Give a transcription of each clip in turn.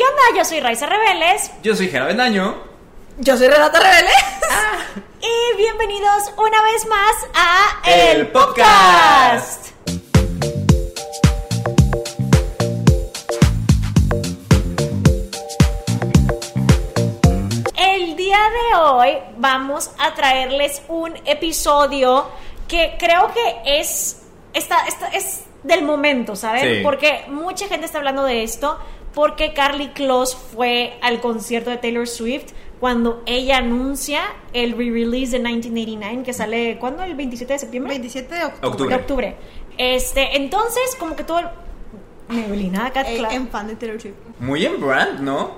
¿qué onda? Yo soy Raiza Rebeles. Yo soy Jera Bendaño. Yo soy Renata Rebeles. Y bienvenidos una vez más a El Podcast. El día de hoy vamos a traerles un episodio que creo que es, está, está- es del momento, ¿saben? Sí. Porque mucha gente está hablando de esto porque Carly Close fue al concierto de Taylor Swift cuando ella anuncia el re-release de 1989 que sale, ¿cuándo? ¿El 27 de septiembre? 27 de octubre. Octubre. de octubre. Este, entonces, como que todo el... Nebelina, Cat Eh, en fan de Taylor Swift. Muy en brand, ¿no?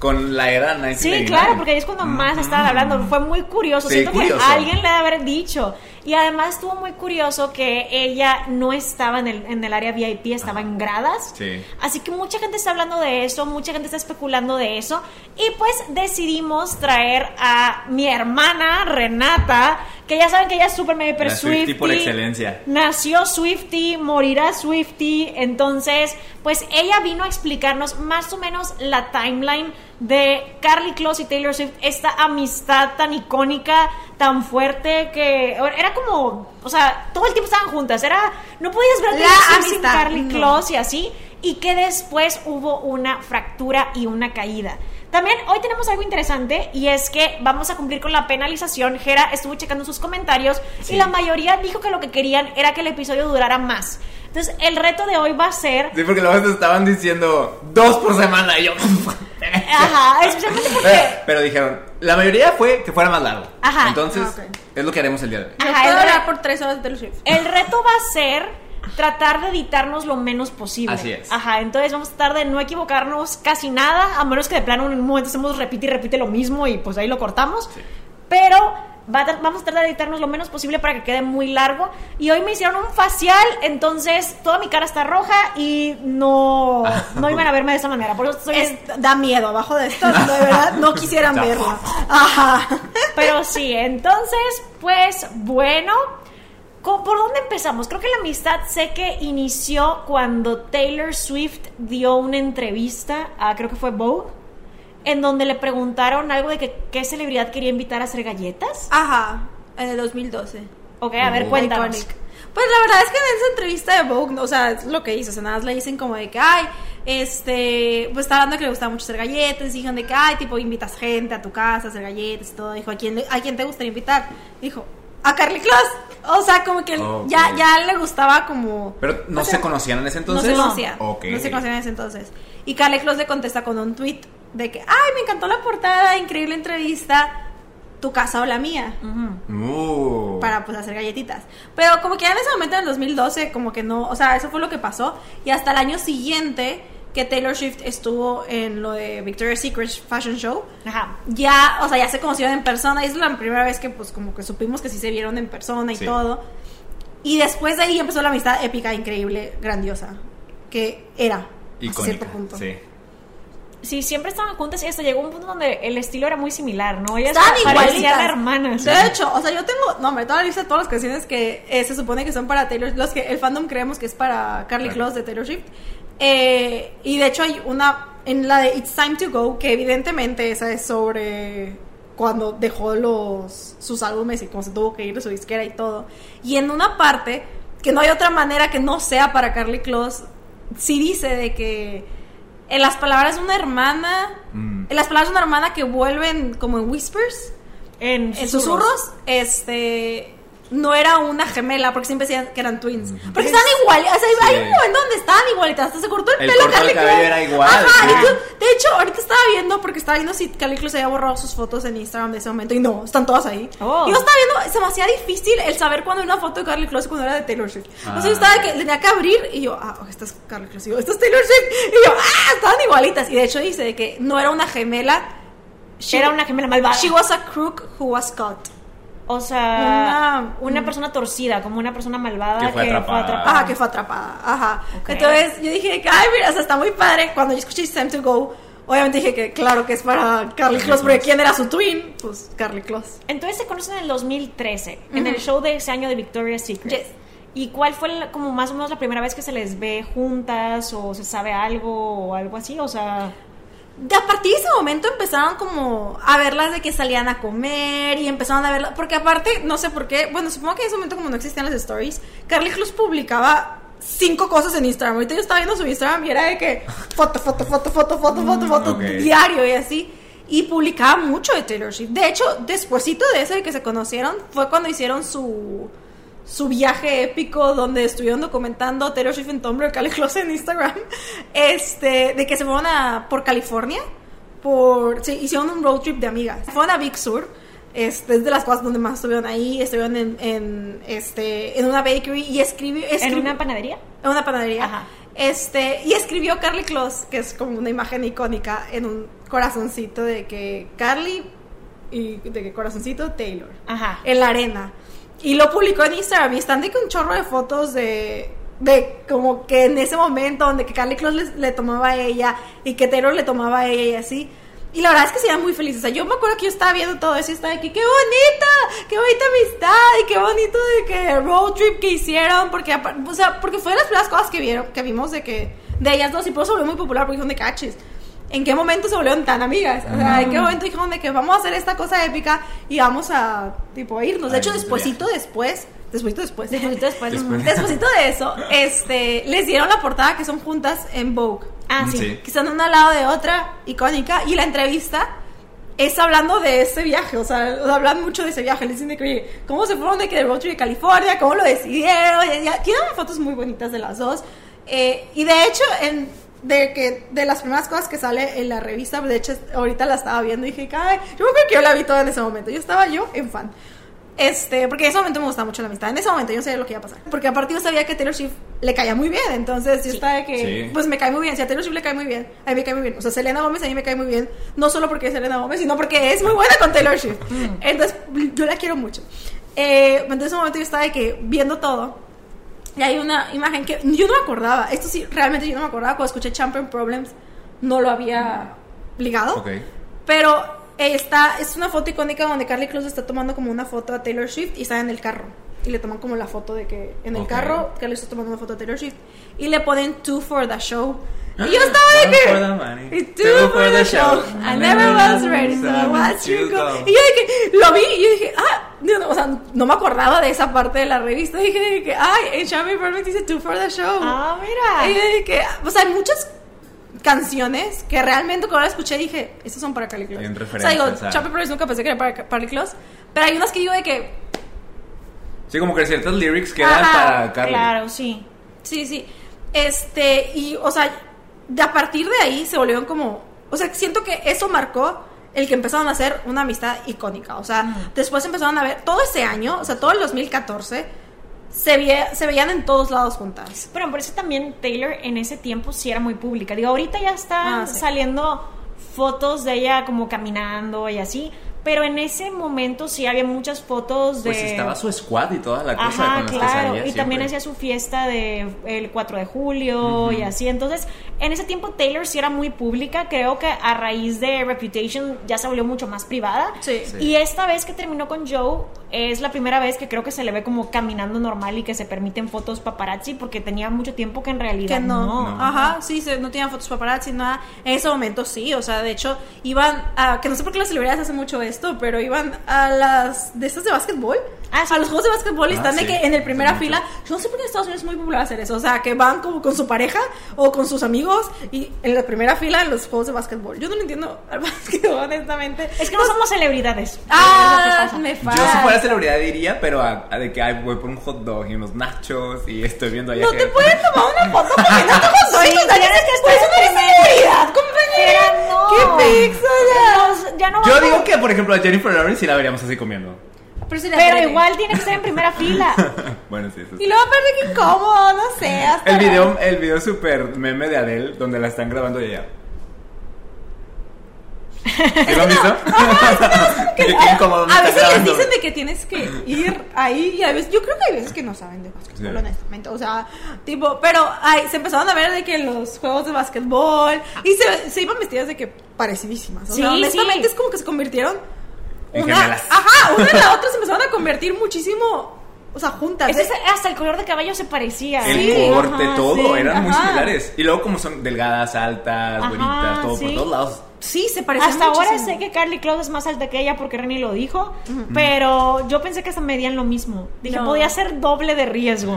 Con la era 1989. Sí, claro, porque ahí es cuando más estaban hablando. Fue muy curioso. Sí, Siento curioso. que alguien le debe haber dicho. Y además estuvo muy curioso que ella no estaba en el, en el área VIP, estaba en gradas. Sí. Así que mucha gente está hablando de eso, mucha gente está especulando de eso. Y pues decidimos traer a mi hermana Renata, que ya saben que ella es súper mega hiper Swiftie. por excelencia. Nació Swifty, morirá Swifty. Entonces, pues ella vino a explicarnos más o menos la timeline de Carly Close y Taylor Swift, esta amistad tan icónica, tan fuerte que era como, o sea, todo el tiempo estaban juntas, era no podías ver a La Taylor Swift sin Carly no. Close y así, y que después hubo una fractura y una caída. También hoy tenemos algo interesante y es que vamos a cumplir con la penalización. Jera estuvo checando sus comentarios y Sí. la mayoría dijo que lo que querían era que el episodio durara más. Entonces, el reto de hoy va a ser. Sí, porque luego te estaban diciendo dos por semana y yo. Ajá, especialmente porque. Pero, pero dijeron, la mayoría fue que fuera más largo. Ajá. Entonces, Ah, ok. es lo que haremos el día de hoy. Ajá, el por tres horas de Taylor Swift. El reto va a ser tratar de editarnos lo menos posible. Así es. Ajá, entonces vamos a tratar de no equivocarnos casi nada, a menos que de plano en un momento hacemos repite y repite lo mismo y pues ahí lo cortamos. Sí. Pero va a tra- vamos a tratar de editarnos lo menos posible para que quede muy largo. Y hoy me hicieron un facial, entonces toda mi cara está roja y no, no iban a verme de esa manera. Por eso estoy... Es- da miedo abajo de esto, de verdad, no quisieran verlo. Ajá. Pero sí, entonces, pues bueno, ¿co- ¿por dónde empezamos? Creo que la amistad sé que inició cuando Taylor Swift dio una entrevista a, creo que fue Vogue, en donde le preguntaron algo de que qué celebridad quería invitar a hacer galletas. Ajá, en el 2012. Ok, a ver, Oh. cuéntanos. Iconic. Pues la verdad es que en esa entrevista de Vogue, o sea, es lo que hizo, o sea, nada más le dicen como de que, ay, este, pues está hablando que le gustaba mucho hacer galletas, dijeron de que, ay, tipo, invitas gente a tu casa a hacer galletas y todo, dijo, ¿a quién, le- ¿a quién te gustaría invitar? Dijo, a Carly Close, o sea, como que ya, ya le gustaba como... Pero no o sea, se conocían en ese entonces. No se conocían. No se conocían en ese entonces. Y Carly Close le contesta con un tweet de que, ay, me encantó la portada, increíble entrevista, tu casa o la mía Uh. para pues hacer galletitas. Pero como que ya en ese momento en el 2012 como que no, o sea, eso fue lo que pasó y hasta el año siguiente que Taylor Swift estuvo en lo de Victoria's Secret Fashion Show, Ajá. ya, o sea, ya se conocieron en persona y es la primera vez que pues como que supimos que sí se vieron en persona y Sí. todo. Y después de ahí empezó la amistad épica, increíble, grandiosa, que era Icónica. cierto punto. Sí. Sí, siempre estaban juntas y hasta llegó un punto donde el estilo era muy similar, ¿no? Ellas Estaban parecían igualitas. hermanas. De hecho, o sea, yo tengo, no, hombre, toda la lista de todas las canciones que eh, se supone que son para Taylor, los que el fandom creemos que es para Carly Claro. Close de Taylor Swift. Eh, y de hecho hay una en la de It's Time to Go que evidentemente esa es sobre cuando dejó los sus álbumes y cómo se tuvo que ir de su disquera y todo. Y en una parte que no hay otra manera que no sea para Carly Close, sí dice de que en las palabras de una hermana, Mm. en las palabras de una hermana que vuelven como en whispers, En, en susurros, este no era una gemela, porque siempre decían que eran twins. Porque estaban igualitas. O sea, hay un momento donde estaban igualitas. Hasta se cortó el, El pelo corte del Carly cabello Close. era igual, Ajá, sí. de, hecho, de hecho, ahorita estaba viendo, porque estaba viendo si Carly Close había borrado sus fotos en Instagram de ese momento. Y no, están todas ahí. Oh. Y yo estaba viendo, se me hacía difícil el saber cuándo era una foto de Carly Close y cuando era de Taylor Swift. Entonces yo Ah. estaba que tenía que abrir y yo, ah, esta es Carly Close. Y yo, esta es Taylor Swift. Y yo, ah, estaban igualitas. Y de hecho dice de que no era una gemela. She- Era una gemela malvada. She was a crook who was caught. O sea, Una- una, persona torcida, como una persona malvada Que que fue fue atrapada. Ajá, que fue atrapada. Ajá. Entonces yo dije, que, ay, mira, o sea, está muy padre. Cuando yo escuché It's Time to Go, obviamente dije que claro que es para Carly Close, porque ¿quién era su twin? Pues Carly Close. Entonces se conocen en el 2013, en Ujú. el show de ese año de Victoria's Secret. Yes. ¿Y cuál fue la- como más o menos la primera vez que se les ve juntas o se sabe algo o algo así? O sea, de a partir de ese momento empezaron como a verlas de que salían a comer y empezaron a verlas, porque aparte, no sé por qué, bueno, supongo que en ese momento como no existían las stories, Carly Cruz publicaba cinco cosas en Instagram. Ahorita yo estaba viendo su Instagram y era de que foto, foto, foto, foto, foto, foto, foto, ok. diario y así. Y publicaba mucho de Taylor Swift. De hecho, despuésito de eso de que se conocieron, fue cuando hicieron su su viaje épico donde estuvieron documentando Taylor Swift en Tumblr, Cali Close en Instagram, este, de que se fueron a, por California, por, sí, hicieron un road trip de amigas. Fueron a Big Sur, este, es de las cosas donde más estuvieron ahí, estuvieron en, en, este, en una bakery y escribió, ¿En una panadería? en una panadería. Ajá. Este, y escribió Carly Close, que es como una imagen icónica, en un corazoncito de que Carly y de que corazoncito Taylor Ajá. en la arena. Y lo publicó en Instagram y están de que un chorro de fotos de, de como que en ese momento donde que Carly Close le, le tomaba a ella y que Taylor le tomaba a ella y así. Y la verdad es que se iban muy felices. O sea, yo me acuerdo que yo estaba viendo todo eso y estaba que qué bonita, qué bonita amistad y qué bonito de que road trip que hicieron. Porque, o sea, porque fue de las primeras cosas que vieron, que vimos de que, de ellas dos y por eso volvió muy popular porque son de caches. ¿En qué momento se volvieron tan amigas? O sea, ¿en qué momento dijeron de que vamos a hacer esta cosa épica y vamos a, tipo, a irnos? De hecho, despuésito después, despuésito después, Despuésito después. Después. despuésito de eso, este, les dieron la portada que son juntas en Vogue. Ah, sí. Sí. Que están una al lado de otra, icónica, y la entrevista es hablando de ese viaje, o sea, hablan mucho de ese viaje, les dicen de que, oye, cómo se fueron de que del road trip de California, cómo lo decidieron, tienen fotos muy bonitas de las dos, Eh, y de hecho, en, de que de las primeras cosas que sale en la revista, de hecho, ahorita la estaba viendo y dije, ay, yo me acuerdo que yo la vi toda en ese momento, yo estaba yo en fan. Este, porque en ese momento me gustaba mucho la amistad. En ese momento yo sabía lo que iba a pasar. Porque aparte yo sabía que Taylor Swift le caía muy bien. Entonces yo Sí. estaba de que, Sí. pues me cae muy bien. Si a Taylor Swift le cae muy bien, a mí me cae muy bien. O sea, Selena Gómez a mí me cae muy bien. No solo porque es Selena Gómez, sino porque es muy buena con Taylor Swift. Entonces yo la quiero mucho. Eh, entonces en ese momento yo estaba de que viendo todo. Y hay una imagen que yo no me acordaba. Esto sí, realmente yo no me acordaba. Cuando escuché Champion Problems, no lo había ligado. Ok. Pero está, es una foto icónica donde Carly Close está tomando como una foto a Taylor Swift y está en el carro. Y le toman como la foto de que en el Ok. carro Carly está tomando una foto a Taylor Swift. Y le ponen two for the show. Y yo estaba de que. for the money, y two for the show. I never was ready, so I watched you go. Y yo de que lo vi y yo dije, ah, no, no, o sea, no me acordaba de esa parte de la revista. Dije de que, ay, en Shabby Perfect dice two for the show. Ah, mira. Y yo dije, o sea, hay muchas canciones que realmente cuando la escuché dije, estas son para Carly Close. En o sea, digo. Chapel Promise nunca pensé que era para Carly Close, pero hay unas que digo de que, Sí, como que ciertas lyrics quedan Ajá, para Carly. Claro, sí. sí, sí, este, y, o sea, de a partir de ahí se volvieron como, o sea, siento que eso marcó el que empezaron a hacer una amistad icónica, o sea, después empezaron a ver, todo ese año, o sea, todo el 2014, se, vie- se veían en todos lados juntas. Pero por eso también Taylor en ese tiempo sí era muy pública. Digo, ahorita ya están Ah, sí. saliendo fotos de ella como caminando y así. Pero en ese momento sí había muchas fotos de. Pues estaba su squad y toda la cosa Ajá, con las que salía Y siempre. también hacía su fiesta de el 4 de julio y así. Entonces, en ese tiempo Taylor sí era muy pública. Creo que a raíz de Reputation ya se volvió mucho más privada. Sí. Sí. Y esta vez que terminó con Joe, es la primera vez que creo que se le ve como caminando normal y que se permiten fotos paparazzi porque tenía mucho tiempo que en realidad que no. no. No. Ajá, sí, no tenían fotos paparazzi, nada. En ese momento sí, o sea, de hecho, iban a, que no sé por qué las celebridades hacen mucho esto, pero iban a las, de estas de básquetbol, Ah, sí. a los juegos de básquetbol y Ah, están de sí, que en el primera mucho. fila, yo no sé por qué en Estados Unidos es muy popular hacer eso, o sea, que van como con su pareja o con sus amigos y en la primera fila en los juegos de básquetbol. Yo no lo entiendo al básquetbol, honestamente. Es que no somos celebridades. Ah, Es me Yo falla. si fuera celebridad diría, pero a, a de que ay, voy por un hot dog y unos nachos y estoy viendo allá No que... te pueden tomar una foto comiendo con Sí, Doritos, tienes que Pues no eres primero. celebridad, compañera. ¡Qué pixel! Ya no Yo digo que, por ejemplo, a Jennifer Lawrence sí la veríamos así comiendo. Pero, si la Pero tele. igual tiene que estar en primera fila. bueno, sí, eso sí. Y luego aparte que incómodo, no sé. Hasta El video, el video super meme de Adele donde la están grabando y ella. ¿Sí lo han visto? que- incómodo a veces les dicen de que tienes que ir ahí y a veces yo creo que hay veces que no saben de básquetbol Sí. honestamente o sea tipo pero ay, se empezaron a ver de que los juegos de básquetbol y se, se iban vestidas de que parecidísimas o Sí, sea honestamente sí. es como que se convirtieron En una gemelas. ajá una en la otra se empezaron a convertir muchísimo o sea, juntas. Ese es- hasta el color de cabello se parecía. El Sí, corte, ajá, todo, sí. eran muy ajá. similares. Y luego como son delgadas, altas, Ajá, bonitas, todo sí. por todos lados. Sí, se parecen Hasta ahora muchísimo. sé que Carly Close es más alta que ella porque Renny lo dijo, pero yo pensé que hasta medían lo mismo. Dije, No. podía ser doble de riesgo.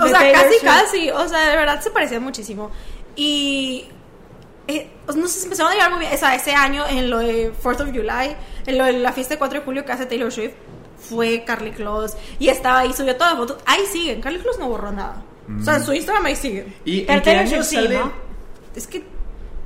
O de sea, Taylor casi, Swift. casi. O sea, de verdad se parecían muchísimo. Y. eh, no sé, se empezaron a llevar muy bien. O sea, ese año en lo de 4th of July, en lo de la fiesta de 4 de julio que hace Taylor Swift, fue Carly Close. Y estaba ahí, subió todas las fotos. Ahí siguen. Carly Close no borró nada. O sea, en su Instagram ahí siguen. ¿Y Pero en qué año sí, sale? ¿no? Es que.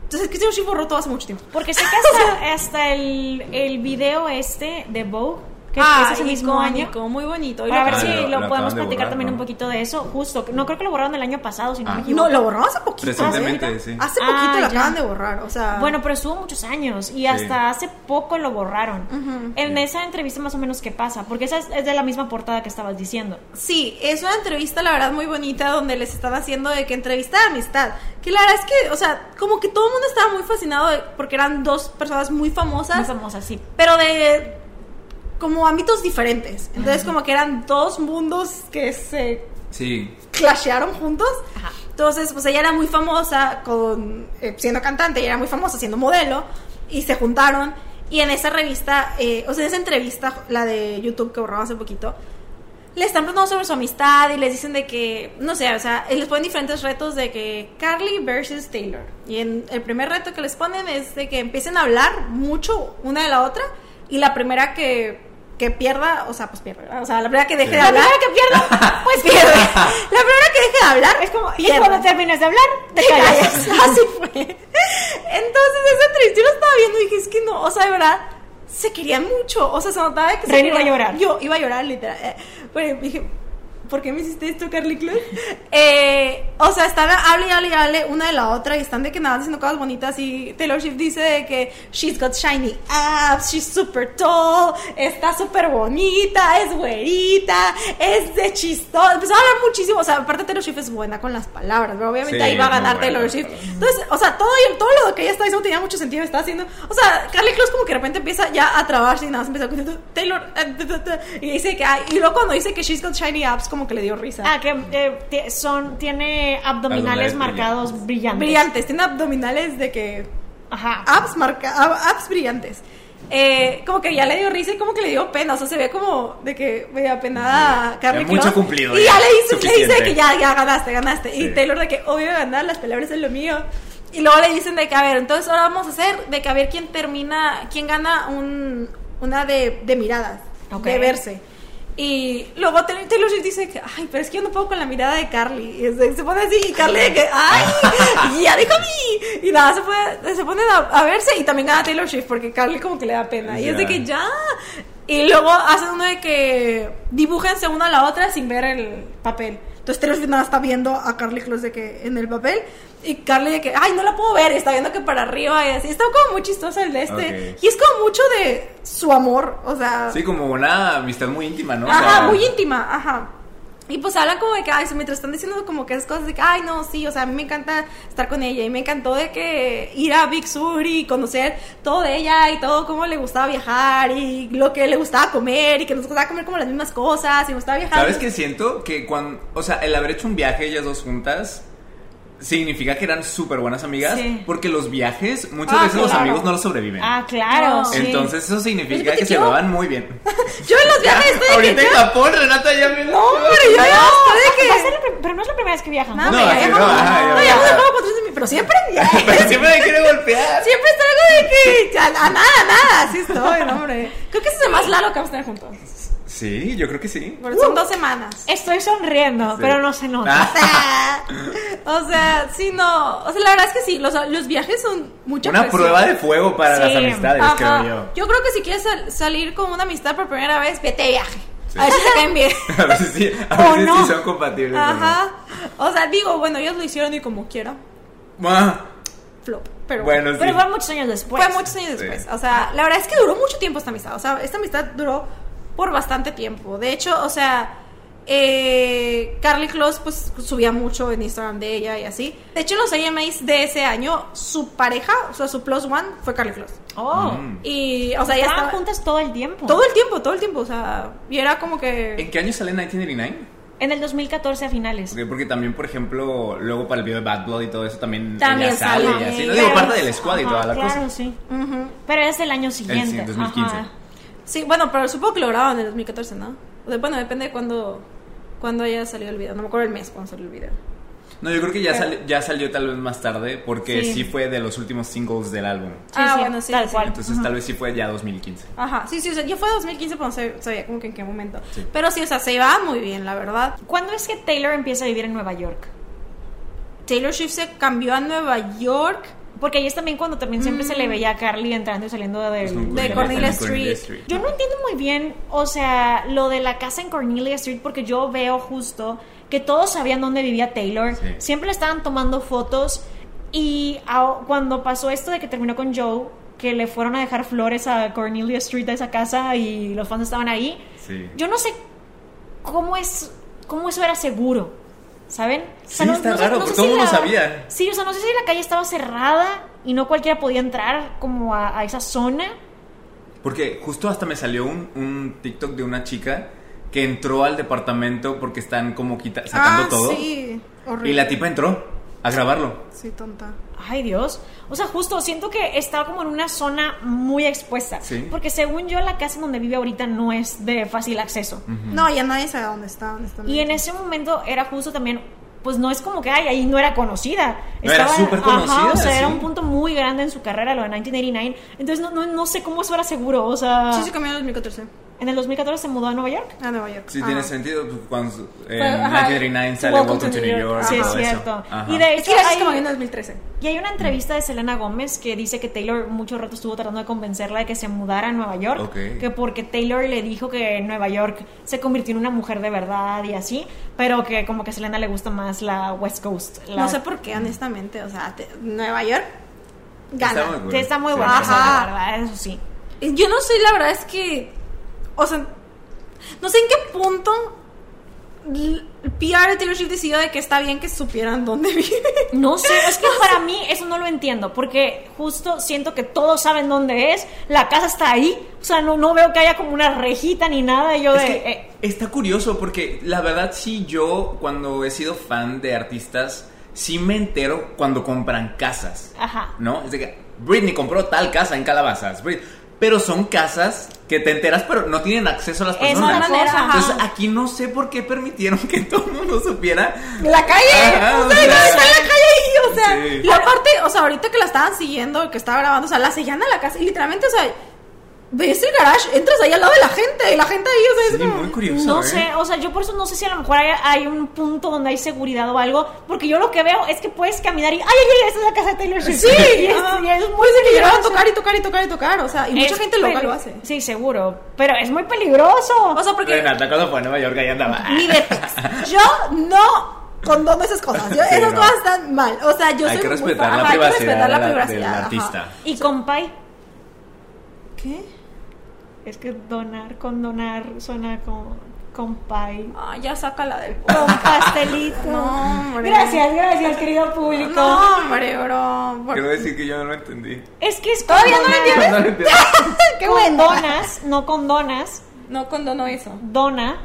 Entonces, es que Taylor Swift borró todo hace mucho tiempo. Porque sé que hasta, hasta el, el video este de Vogue, que Ah, es ese mismo año. icónico, muy bonito. Y Para ver Ah, si lo- lo, podemos platicar borrar, también ¿no? un poquito de eso. Justo, no creo que lo borraron el año pasado, si no Ah. me equivoco. No, lo borramos hace poquito. Recientemente, ¿eh? sí. Hace Ah, poquito lo ya. acaban de borrar. O sea. Bueno, pero estuvo muchos años y hasta hace poco lo borraron. En esa entrevista más o menos qué pasa, porque esa es, es de la misma portada que estabas diciendo. Sí, es una entrevista, la verdad, muy bonita, donde les están haciendo de que entrevista de amistad. Que la verdad es que, o sea, como que todo el mundo estaba muy fascinado de- porque eran dos personas muy famosas, Más famosa, sí. pero de como ámbitos diferentes. Entonces, como que eran dos mundos que se Sí. clashearon juntos. Ajá. Entonces, pues ella era muy famosa con eh, siendo cantante, ella era muy famosa siendo modelo y se juntaron y en esa revista, eh, o sea, en esa entrevista, la de YouTube que borramos hace poquito, le están preguntando sobre su amistad y les dicen de que, no sé, o sea, les ponen diferentes retos de que Carly versus Taylor. Y en el primer reto que les ponen es de que empiecen a hablar mucho una de la otra y la primera que que pierda, o sea, pues pierde, ¿verdad? o sea, la primera que deje Sí. de La hablar, primera que pierda, pues pierde. La primera que deje de hablar, es como, y cuando termines de hablar, te callas. Así fue. Entonces, esa entrevista yo la estaba viendo y dije, es que no, o sea, de verdad, se querían mucho. O sea, se notaba que se Ren iba a llorar. Yo iba a llorar, literal. Eh, Bueno, dije, ¿por qué me hiciste esto, Carly Close? Eh, o sea, están hable y hable y hable una de la otra y están de que nada diciendo cosas bonitas y Taylor Swift dice de que she's got shiny abs, she's super tall, está súper bonita, es güerita, es de chistosa. Empezó a hablar muchísimo, o sea, aparte Taylor Swift es buena con las palabras, pero obviamente Sí, ahí va a ganar buena Taylor Swift. Entonces, o sea, todo, todo lo que ella está diciendo tenía mucho sentido, está haciendo, o sea, Carly Close como que de repente empieza ya a trabarse y nada más empieza con Taylor, eh, y dice que, ay, y luego cuando dice que she's got shiny abs, como que le dio risa. Ah, que eh, son, tiene abdominales Abdominales marcados brillantes. Brillantes, tiene abdominales de que, Ajá. abs, marca, ab- abs brillantes. Eh, como que ya le dio risa y como que le dio pena, o sea, se ve como de que medio apenada a Carly Ya mucho Close. cumplido, Y ya, ya le dice, le dice suficiente. que ya, ya ganaste, ganaste. Y Sí. Taylor de que, obvio ganar, las palabras es lo mío. Y luego le dicen de que, a ver, entonces ahora vamos a hacer de que a ver quién termina, quién gana un, una de, de miradas, Ok. de verse. Y luego Taylor Taylor Swift dice que, ay, pero es que yo no puedo con la mirada de Carly. Y se, se pone así, y Carly de que, ay, ya dijo a mí. Y nada, se, pone, se ponen a, a verse y también gana Taylor Swift porque Carly como que le da pena. Y es de que ya. Y luego hacen uno de que dibújense una a la otra sin ver el papel. Entonces Taylor Swift nada está viendo a Carly Close de que en el papel y Carly de que, ay, no la puedo ver, y está viendo que para arriba y así. Está como muy chistoso el de este. Ok. Y es como mucho de su amor, o sea... Sí, como una amistad muy íntima, ¿no? O Ajá, sea, muy íntima, ajá. Y pues hablan como de que, ay, mientras están diciendo como que esas cosas de que, ay, no, sí, o sea, a mí me encanta estar con ella y me encantó de que ir a Big Sur y conocer todo de ella y todo cómo le gustaba viajar y lo que le gustaba comer y que nos gustaba comer como las mismas cosas y gustaba viajar. ¿Sabes qué siento? Que cuando, o sea, el haber hecho un viaje ellas dos juntas significa que eran súper buenas amigas Sí. porque los viajes muchas Ah, veces los claro. amigos no los sobreviven. Ah, claro. No. sí. Entonces eso significa Oye, que se llevaban muy bien. Yo en los viajes estoy de Ahorita que en yo- Japón, Renata ya me No, hombre, yo ya estoy de que... ser pero no es la primera vez que viajan. No, ¿no? No, ya no, ya no, va. ya hemos dejado cuatro veces, pero siempre... Pero siempre me quiere golpear. Siempre está algo de que a, a nada, a nada, así estoy, no, hombre. Creo que ese es el más largo que vamos a tener juntos. Sí, yo creo que sí. Son dos semanas. Estoy sonriendo, Sí. pero no se nota. Ah, o sea, sí, no. O sea, la verdad es que sí, los, los viajes son mucha una presión. prueba de fuego para Sí. las amistades, Ajá. creo yo. Yo creo que si quieres sal- salir con una amistad por primera vez, vete de viaje. Sí. A ver si te caen bien. A ver si sí, a O ver si no. sí son compatibles. o no. Ajá. O sea, digo, bueno, ellos lo hicieron y como quiera. Ah, Flop. Pero Bueno, sí. Pero fue muchos años después. Fue muchos años Sí. después. O sea, la verdad es que duró mucho tiempo esta amistad. O sea, esta amistad duró por bastante tiempo. De hecho, o sea, eh, Carly Close pues subía mucho en Instagram de ella y así. De hecho, en los AMAs de ese año, su pareja, o sea, su plus one fue Carly Close. Oh. Mm. Y, o sea, ya Estaban estaba juntas todo el tiempo. todo el tiempo, todo el tiempo, o sea, y era como que... ¿En qué año sale 1989? En el 2014 a finales. Porque, porque también, por ejemplo, luego para el video de Bad Blood y todo eso también, También ella sale sale. y así. No digo parte del squad y toda la claro, cosa. sí. Ujú. Pero es del año siguiente. sí, 2015. Ajá. Sí, bueno, pero supongo que lo grababan en el 2014, ¿no? O sea, bueno, depende de cuándo, cuándo haya salido el video. No me acuerdo el mes cuando salió el video. No, yo creo que ya, Pero- ya salió tal vez más tarde porque Sí. sí. fue de los últimos singles del álbum. Sí, ah, sí, bueno, sí. tal sí, cual. Entonces tal vez sí fue ya 2015. Ajá, sí, sí, o sea, yo fue 2015, pero no sé- sabía como que en qué momento. Sí. Pero sí, o sea, se iba muy bien, la verdad. ¿Cuándo es que Taylor empieza a vivir en Nueva York? Taylor Swift se cambió a Nueva York. Porque ahí es también cuando también siempre se le veía a Carly entrando y saliendo de Cornelia Street. Yo no entiendo muy bien, o sea, lo de la casa en Cornelia Street, porque yo veo justo que todos sabían dónde vivía Taylor, Sí. siempre le estaban tomando fotos y a- cuando pasó esto de que terminó con Joe, que le fueron a dejar flores a Cornelia Street a esa casa y los fans estaban ahí, Sí. yo no sé cómo es, cómo eso era seguro. ¿Saben? O Sí, está raro, todo el mundo la- sabía. Sí, o sea, no sé si la calle estaba cerrada y no cualquiera podía entrar como a, a esa zona. Porque justo hasta me salió un, un TikTok de una chica que entró al departamento porque están como quita- sacando ah, todo. sí. Horrible. Y la tipa entró a grabarlo. Sí, tonta. Ay, Dios. O sea, justo siento que estaba como en una zona muy expuesta. Sí. Porque según yo, la casa donde vive ahorita no es de fácil acceso. No, ya nadie sabe dónde está, honestamente. Y en ese momento era justo también, pues no es como que, ay, ahí no era conocida. No, era súper conocida, o sea, era sí. un punto muy grande en su carrera, lo de 1989. Entonces no, no, no sé cómo eso era seguro. O sea, Sí, se cambió en el 2014. En el 2014 se mudó a Nueva York. A Nueva York. Sí, Ajá. tiene sentido pues, cuando en Fue, ajá, 1939 sale Welcome Welcome, to to New York. York. Sí, es cierto. Ajá. Y de Es hecho, que se hay- cambió en el 2013. Y hay una entrevista de Selena Gómez que dice que Taylor mucho rato estuvo tratando de convencerla de que se mudara a Nueva York. Ok. Que porque Taylor le dijo que en Nueva York se convirtió en una mujer de verdad y así. Pero que como que a Selena le gusta más la West Coast. la- No sé por qué, honestamente. O sea, te- Nueva York gana. Está muy está muy Sí. buena, esa, Ajá. la verdad, eso sí. Yo no sé, la verdad es que. O sea, no sé en qué punto PR de Taylor Swift decidió de que está bien que supieran dónde vive. No sé, es que para mí eso no lo entiendo, porque justo siento que todos saben dónde es, la casa está ahí, o sea, no, no veo que haya como una rejita ni nada, y yo Es de... que eh, está curioso porque la verdad sí yo cuando he sido fan de artistas sí me entero cuando compran casas. Ajá. ¿No? Es de que Britney compró tal casa en Calabazas. Brit- Pero son casas que te enteras pero no tienen acceso a las personas. Entonces aquí no sé por qué permitieron que todo el mundo supiera. La calle, Ajá, o o sea, sea, no está en la calle o sea. Sí. Y aparte, o sea, ahorita que la estaban siguiendo, que estaba grabando, o sea, la seguían a la casa y literalmente, o sea, ves el garage, entras ahí al lado de la gente y la gente ahí, o sea, es Sí, como. muy curioso. No ¿eh? sé, o sea, yo por eso no sé si a lo mejor hay, hay un punto donde hay seguridad o algo, porque yo lo que veo es que puedes caminar y, ay, ay, ay, esta es la casa de Taylor Swift. Sí, y es, ajá. y es muy Pues de que llegaban a tocar y tocar y tocar y tocar, o sea, y mucha Es gente local lo hace. Sí, seguro, pero es muy peligroso. O sea, porque Renata cuando fue a Nueva York ahí andaba. ni de. Yo no condono esas cosas. Yo- Sí, esas no. cosas están mal. O sea, yo Hay soy que muy respetar fan- la ajá, hay que privacidad respetar la la- privacidad, del ajá. artista. Y compay, ¿Qué? Es que donar, condonar suena como compay. Ah, ya sácala del Con pastelito. No, hombre. Gracias, gracias, querido público. No, hombre, bro. Por- Quiero decir que yo no lo entendí. Es que es ¿Todavía no lo entiendes? No. Qué bueno. Condonas, no condonas, No condono eso. dona.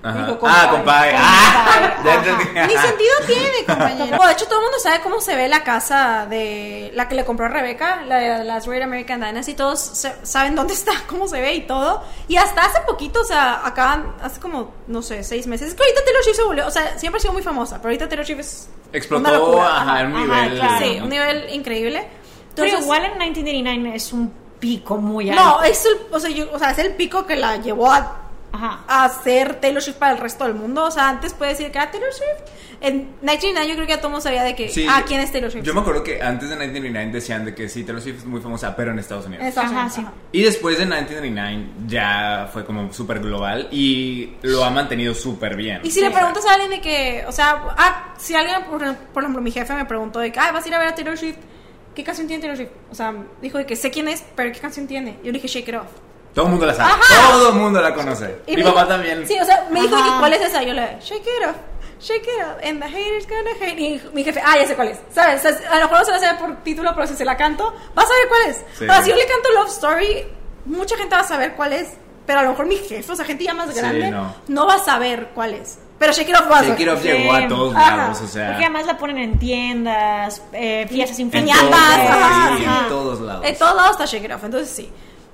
Ajá. Dijo, Ah, compadre. compadre. Ah, Compadre, entendí. Ni sentido tiene, compañero. Bueno, de hecho, todo el mundo sabe cómo se ve la casa de la que le compró a Rebeca, la de las Great American Dynasty. Todos se- saben dónde está, cómo se ve y todo. Y hasta hace poquito, o sea, acaban, hace como, no sé, seis meses. Es que ahorita Taylor Swift se volvió, o sea, siempre ha sido muy famosa, pero ahorita Taylor Swift es. Explotó ajá, un Ajá, nivel. claro. Sí, un nivel increíble. Pero Entonces, igual en 1989 es un pico muy alto. No, es el, o sea, yo- o sea, es el pico que la llevó a Ajá. a ser Taylor Swift para el resto del mundo. O sea, antes puede decir que era Taylor Swift. En 1999 yo creo que ya todo el mundo sabía de que, Sí, ah, ¿quién es Taylor Swift? Yo me acuerdo que antes de 1999 decían de que sí, Taylor Swift es muy famosa, pero en Estados Unidos. En Estados Ajá, sí. Y después de 1999 ya fue como súper global y lo ha mantenido súper bien. Y si le preguntas a alguien de que, o sea, ah, si alguien, por, por ejemplo, mi jefe me preguntó de que, ah, vas a ir a ver a Taylor Swift, ¿qué canción tiene Taylor Swift? O sea, dijo de que sé quién es, pero ¿qué canción tiene? Yo le dije, Shake It Off. Todo el mundo la sabe. Ajá. Todo el mundo la conoce. Y Mi me papá también. Sí, o sea, me dijo, Ajá. "¿Y ¿cuál es esa? Yo le shake it off, shake it off, and the haters gonna hate. Y mi jefe, ah, ya sé cuál es. ¿Sabes? O sea, a lo mejor no se la sabe por título, pero si se la canto, vas a ver cuál es. Sí. O sea, si yo le canto Love Story, mucha gente va a saber cuál es. Pero a lo mejor mi jefe, o sea, gente ya más Sí, grande, no. no. va a saber cuál es. Pero Shake It Off va a Shake It. Off llegó a todos Ajá. lados, o sea. Porque además la ponen en tiendas, eh, fiestas en infantiles. todos, piñatas, ajá, sí, ajá. en todos lados. En todos lados está Shake It Off, entonces sí.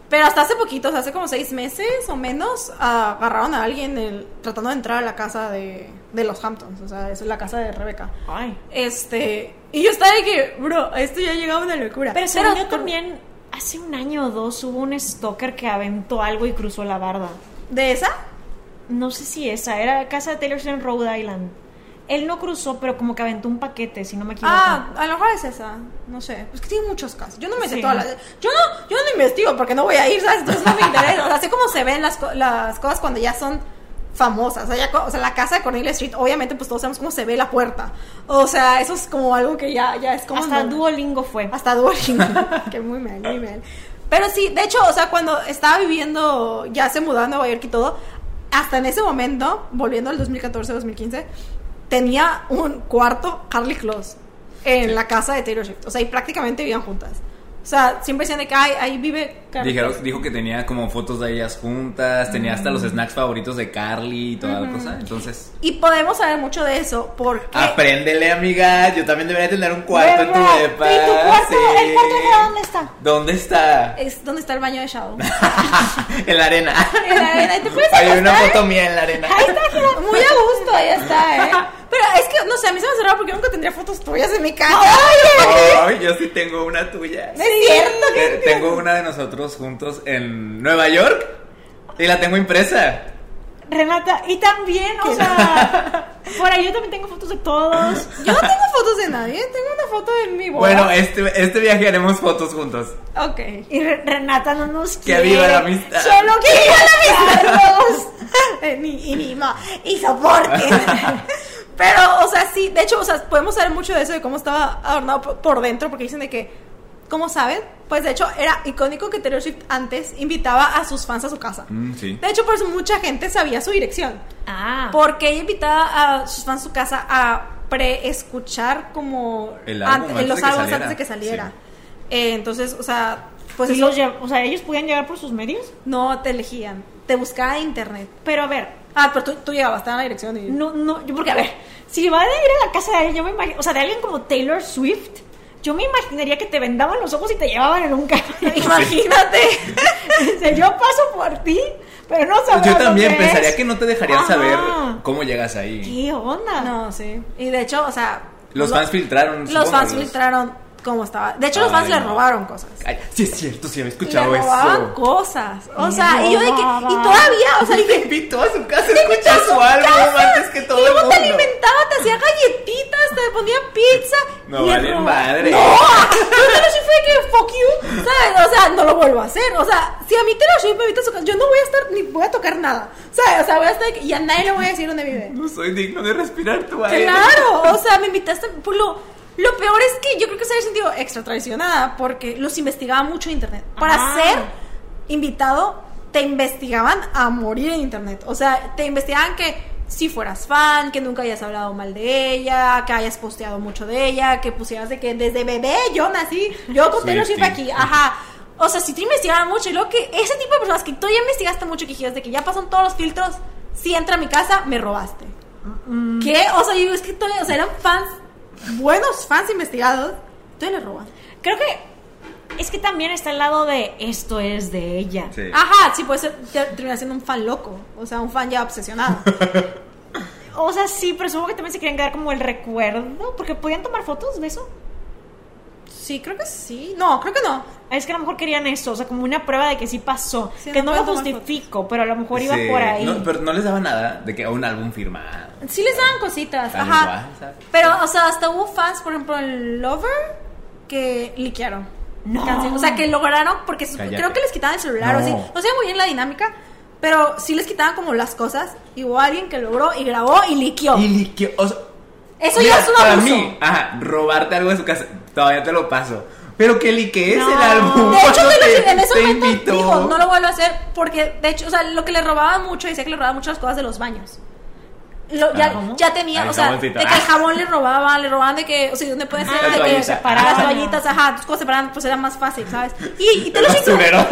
Pero hasta hace poquito, o sea, hace como seis meses o menos, agarraron a alguien el- tratando de entrar a la casa de, de los Hamptons. O sea, es la casa de Rebeca. Ay. Este. Y yo estaba de que, bro, esto ya ha llegado a una locura. Pero según yo también, hace un año o dos hubo un stalker que aventó algo y cruzó la barda. ¿De esa? No sé si esa, era casa de Taylor Swift en Rhode Island. Él no cruzó, pero como que aventó un paquete, si no me equivoco. Ah, a lo mejor es esa. No sé. Es que tiene muchos casos. Yo no me sé Sí. todas las. Yo no, yo no investigo porque no voy a ir, ¿sabes? Entonces no me interesa. O sea, sé cómo se ven las, las cosas cuando ya son famosas. O sea, ya co- o sea, la casa de Cornelia Street, obviamente, pues todos sabemos cómo se ve la puerta. O sea, eso es como algo que ya, ya es como. Hasta no- Duolingo fue. Hasta Duolingo. que muy mal, muy mal. Pero sí, de hecho, o sea, cuando estaba viviendo, ya se mudó a Nueva York y todo, hasta en ese momento, volviendo al 2014-2015, tenía un cuarto Carly Close en la casa de Taylor Swift. O sea, y prácticamente vivían juntas. O sea, siempre decían de que "Ay, ahí vive Carly Dijeron- Close". dijo que tenía como fotos de ellas juntas, tenía hasta los snacks favoritos de Carly y toda la cosa. Entonces, Y podemos saber mucho de eso porque... apréndele, amiga. Yo también debería tener un cuarto en tu ¿Verdad? depa. ¿Y tu cuarto? sí. ¿El cuarto de dónde está? ¿Dónde está? Es donde está el baño de Shadow. en la arena. En la arena. ¿Y te puedes Hay una acostar? foto mía en la arena. Ahí está. Muy a gusto, ahí está, ¿eh? Pero es que, no sé, a mí se me hace raro porque nunca tendría fotos tuyas en mi casa. Ay, yo sí tengo una tuya. Es cierto, Eh, que tengo una de nosotros juntos en Nueva York y la tengo impresa. Renata, y también, o sea, por ahí yo también tengo fotos de todos. Yo no tengo fotos de nadie, tengo una foto de mi boda. Bueno, este, este viaje haremos fotos juntos. Ok. Y Re- Renata no nos Que quiere. viva la amistad. Solo que viva la amistad. Ni, y ni ma, y soporte. Pero, o sea, sí, de hecho, o sea, podemos saber mucho de eso, de cómo estaba adornado por, por dentro, porque dicen de que, ¿cómo saben? Pues de hecho, era icónico que Taylor Swift antes invitaba a sus fans a su casa. Mm, sí. De hecho, por eso mucha gente sabía su dirección. Ah, Porque ella invitaba a sus fans a su casa a pre-escuchar como El álbum ante- antes los de que álbumes saliera. antes de que saliera. Sí. Eh, entonces, o sea, pues eso los o sea, ellos podían llegar por sus medios. no te elegían, te buscaba en internet. Pero a ver, Ah, pero tú, tú llegabas, estaba en la dirección y... no, no, yo porque a ver, si van a ir a la casa de alguien, yo me imagino, o sea, de alguien como Taylor Swift, yo me imaginaría que te vendaban los ojos y te llevaban en un carro. Imagínate. Dice, yo paso por ti, pero no sabrás Yo también pensaría es. que no te dejarían Ajá. saber cómo llegas ahí. ¿Qué onda? no, sí. Y de hecho, o sea... Los lo- fans filtraron. Los supongo, fans los- filtraron cómo estaba. De hecho, los Ay, fans le robaron cosas. Ay, sí es cierto, sí había Le escuchado robaban eso. cosas. O Le sea, y yo de que... Y robaban. todavía, o sea, Te dije... invitó a su casa a escuchar su álbum antes que todo y el luego mundo. te alimentaba, te hacía galletitas, te ponía pizza. No le roba- madre. No, yo Taylor Swift fue que fuck you, ¿sabes? O sea, no lo vuelvo a hacer. O sea, si a mí Taylor Swift me invita a su casa, yo no voy a estar ni voy a tocar nada. ¿Sabes? O sea, voy a estar y a nadie le voy a decir dónde vive. No soy digno de respirar tu aire. Claro, o sea, me invitaste por lo lo peor es que yo creo que se había sentido extra traicionada porque los investigaba mucho en internet. Para Ah. ser invitado te investigaban a morir en internet. O sea, te investigaban que si fueras fan, que nunca hayas hablado mal de ella, que hayas posteado mucho de ella, que pusieras de que desde bebé yo nací, yo con Taylor Swift aquí, ajá. O sea, si te investigaban mucho y luego que ese tipo de personas que tú ya investigaste mucho, que dijeras de que ya pasan todos los filtros, si entra a mi casa, me robaste. ¿Qué? O sea, yo digo, es que todavía, o sea, eran fans, buenos fans investigados, todavía le roban. Creo que es que también está el lado de esto es de ella. Sí. Ajá, sí, puede ser, te- termina siendo un fan loco, o sea, un fan ya obsesionado. O sea, sí, pero supongo que también se querían quedar como el recuerdo, porque podían tomar fotos de eso. Sí, creo que sí. No, creo que no. Es que a lo mejor querían eso, o sea, como una prueba de que sí pasó. Sí, que no no lo justifico, pero a lo mejor iba Sí. por ahí. No, pero no les daba nada de que a un álbum firmado. Sí les daban cositas, ajá. Pero, o sea, hasta hubo fans, por ejemplo, en Lover, que liquearon. No. O sea, que lograron, porque Cállate. creo que les quitaban el celular o No. así. No sé muy bien la dinámica, pero sí les quitaban como las cosas. Y hubo alguien que logró y grabó y liqueó. Y liqueó. O sea, Eso mira, ya es un Para abuso. mí, ajá, robarte algo de su casa, todavía te lo paso. Pero que liquees No. el álbum. De hecho, te- en eso ese momento invitó. dijo, no lo vuelvo a hacer porque, de hecho, o sea, lo que le robaban mucho, decía que le robaban mucho las cosas de los baños. Lo- ya, tenía, o sea, de que el jabón le robaban, le robaban de que, o sea, donde puede ser, Ah, de la que las toallitas, ajá, tus cosas separadas, pues era más fácil, ¿sabes? Y, y te lo. Taylor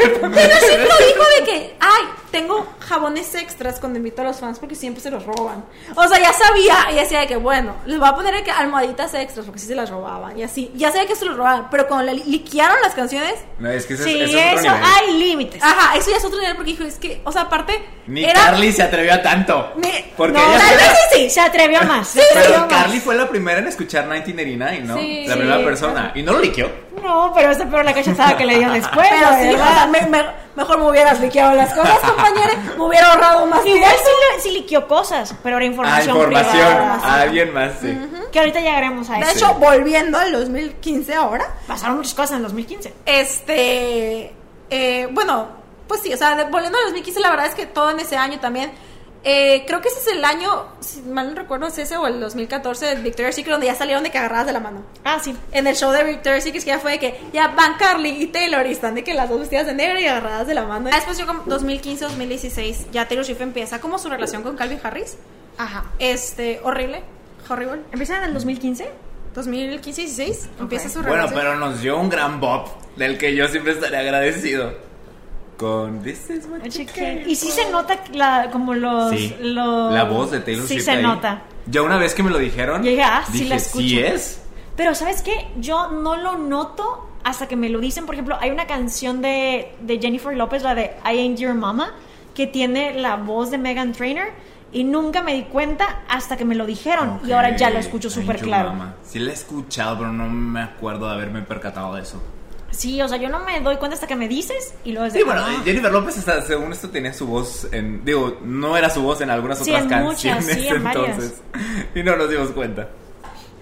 Swift lo dijo de que, ay, tengo jabones extras cuando invito a los fans porque siempre se los roban. O sea, ya sabía y decía de que, bueno, les voy a poner de que almohaditas extras porque sí se las robaban y así. Ya sabía que se los robaban, pero cuando le liquearon las canciones, No, es que ese, Sí, es- ese es otro eso hay límites. ajá, eso ya es otro nivel porque dijo, es que, o sea, aparte, Ni era... Carly se atrevió a tanto. Me- Porque No, ella fue sí, sí, se atrevió a más. se Sí, atrevió Pero más. Carly fue la primera en escuchar 1989, ¿no? Sí. la Sí, primera persona. Y no lo liqueó. No, pero esa peor la cachetada que le dio después. Pero la sí, o verdad. sea, me- me- mejor me hubieras liqueado las cosas, compañera. Me hubiera ahorrado más Igual tiempo. sí, sí liqueó cosas, pero era Ah, información, información. privada. A alguien más, sí. Que ahorita llegaremos a De eso. hecho, volviendo al 2015 ahora, Pasaron muchas cosas en el 2015. este, eh, bueno, pues sí, o sea, de- volviendo al 2015, la verdad es que todo en ese año también, eh, creo que ese es el año, si mal no recuerdo, es ese o el 2014 de Victoria's Secret, donde ya salieron de que agarradas de la mano. Ah, sí. En el show de Victoria's Secret, que ya fue de que ya van Carly y Taylor y están de que las dos vestidas de negro y agarradas de la mano. Ya Después, yo como 2015, 2016, ya Taylor Swift empieza como su relación con Calvin Harris. Ajá. Este, horrible, horrible. ¿Empiezan en el 2015? 2015-16 empieza su Bueno, pero nos dio un gran bop del que yo siempre estaré agradecido. Con This is what you Y sí se nota la, como los, Sí. los- La voz de Taylor Sí Swift. se ahí. nota. Yo una vez que me lo dijeron, Llega, ah, sí dije, la escucho. sí es. Pero ¿sabes qué? Yo no lo noto hasta que me lo dicen. Por ejemplo, hay una canción de, de Jennifer López, la de I Ain't Your Mama, que tiene la voz de Megan Trainor. Y nunca me di cuenta hasta que me lo dijeron. Y ahora ya lo escucho súper claro. mamá. Sí la he escuchado, pero no me acuerdo de haberme percatado de eso. Sí, o sea, yo no me doy cuenta hasta que me dices y luego es de, Sí, bueno, ah. Jennifer López, hasta, según esto, tenía su voz en... Digo, no era su voz en algunas Sí, otras en muchas, canciones, sí, en varias. entonces... Y no nos dimos cuenta.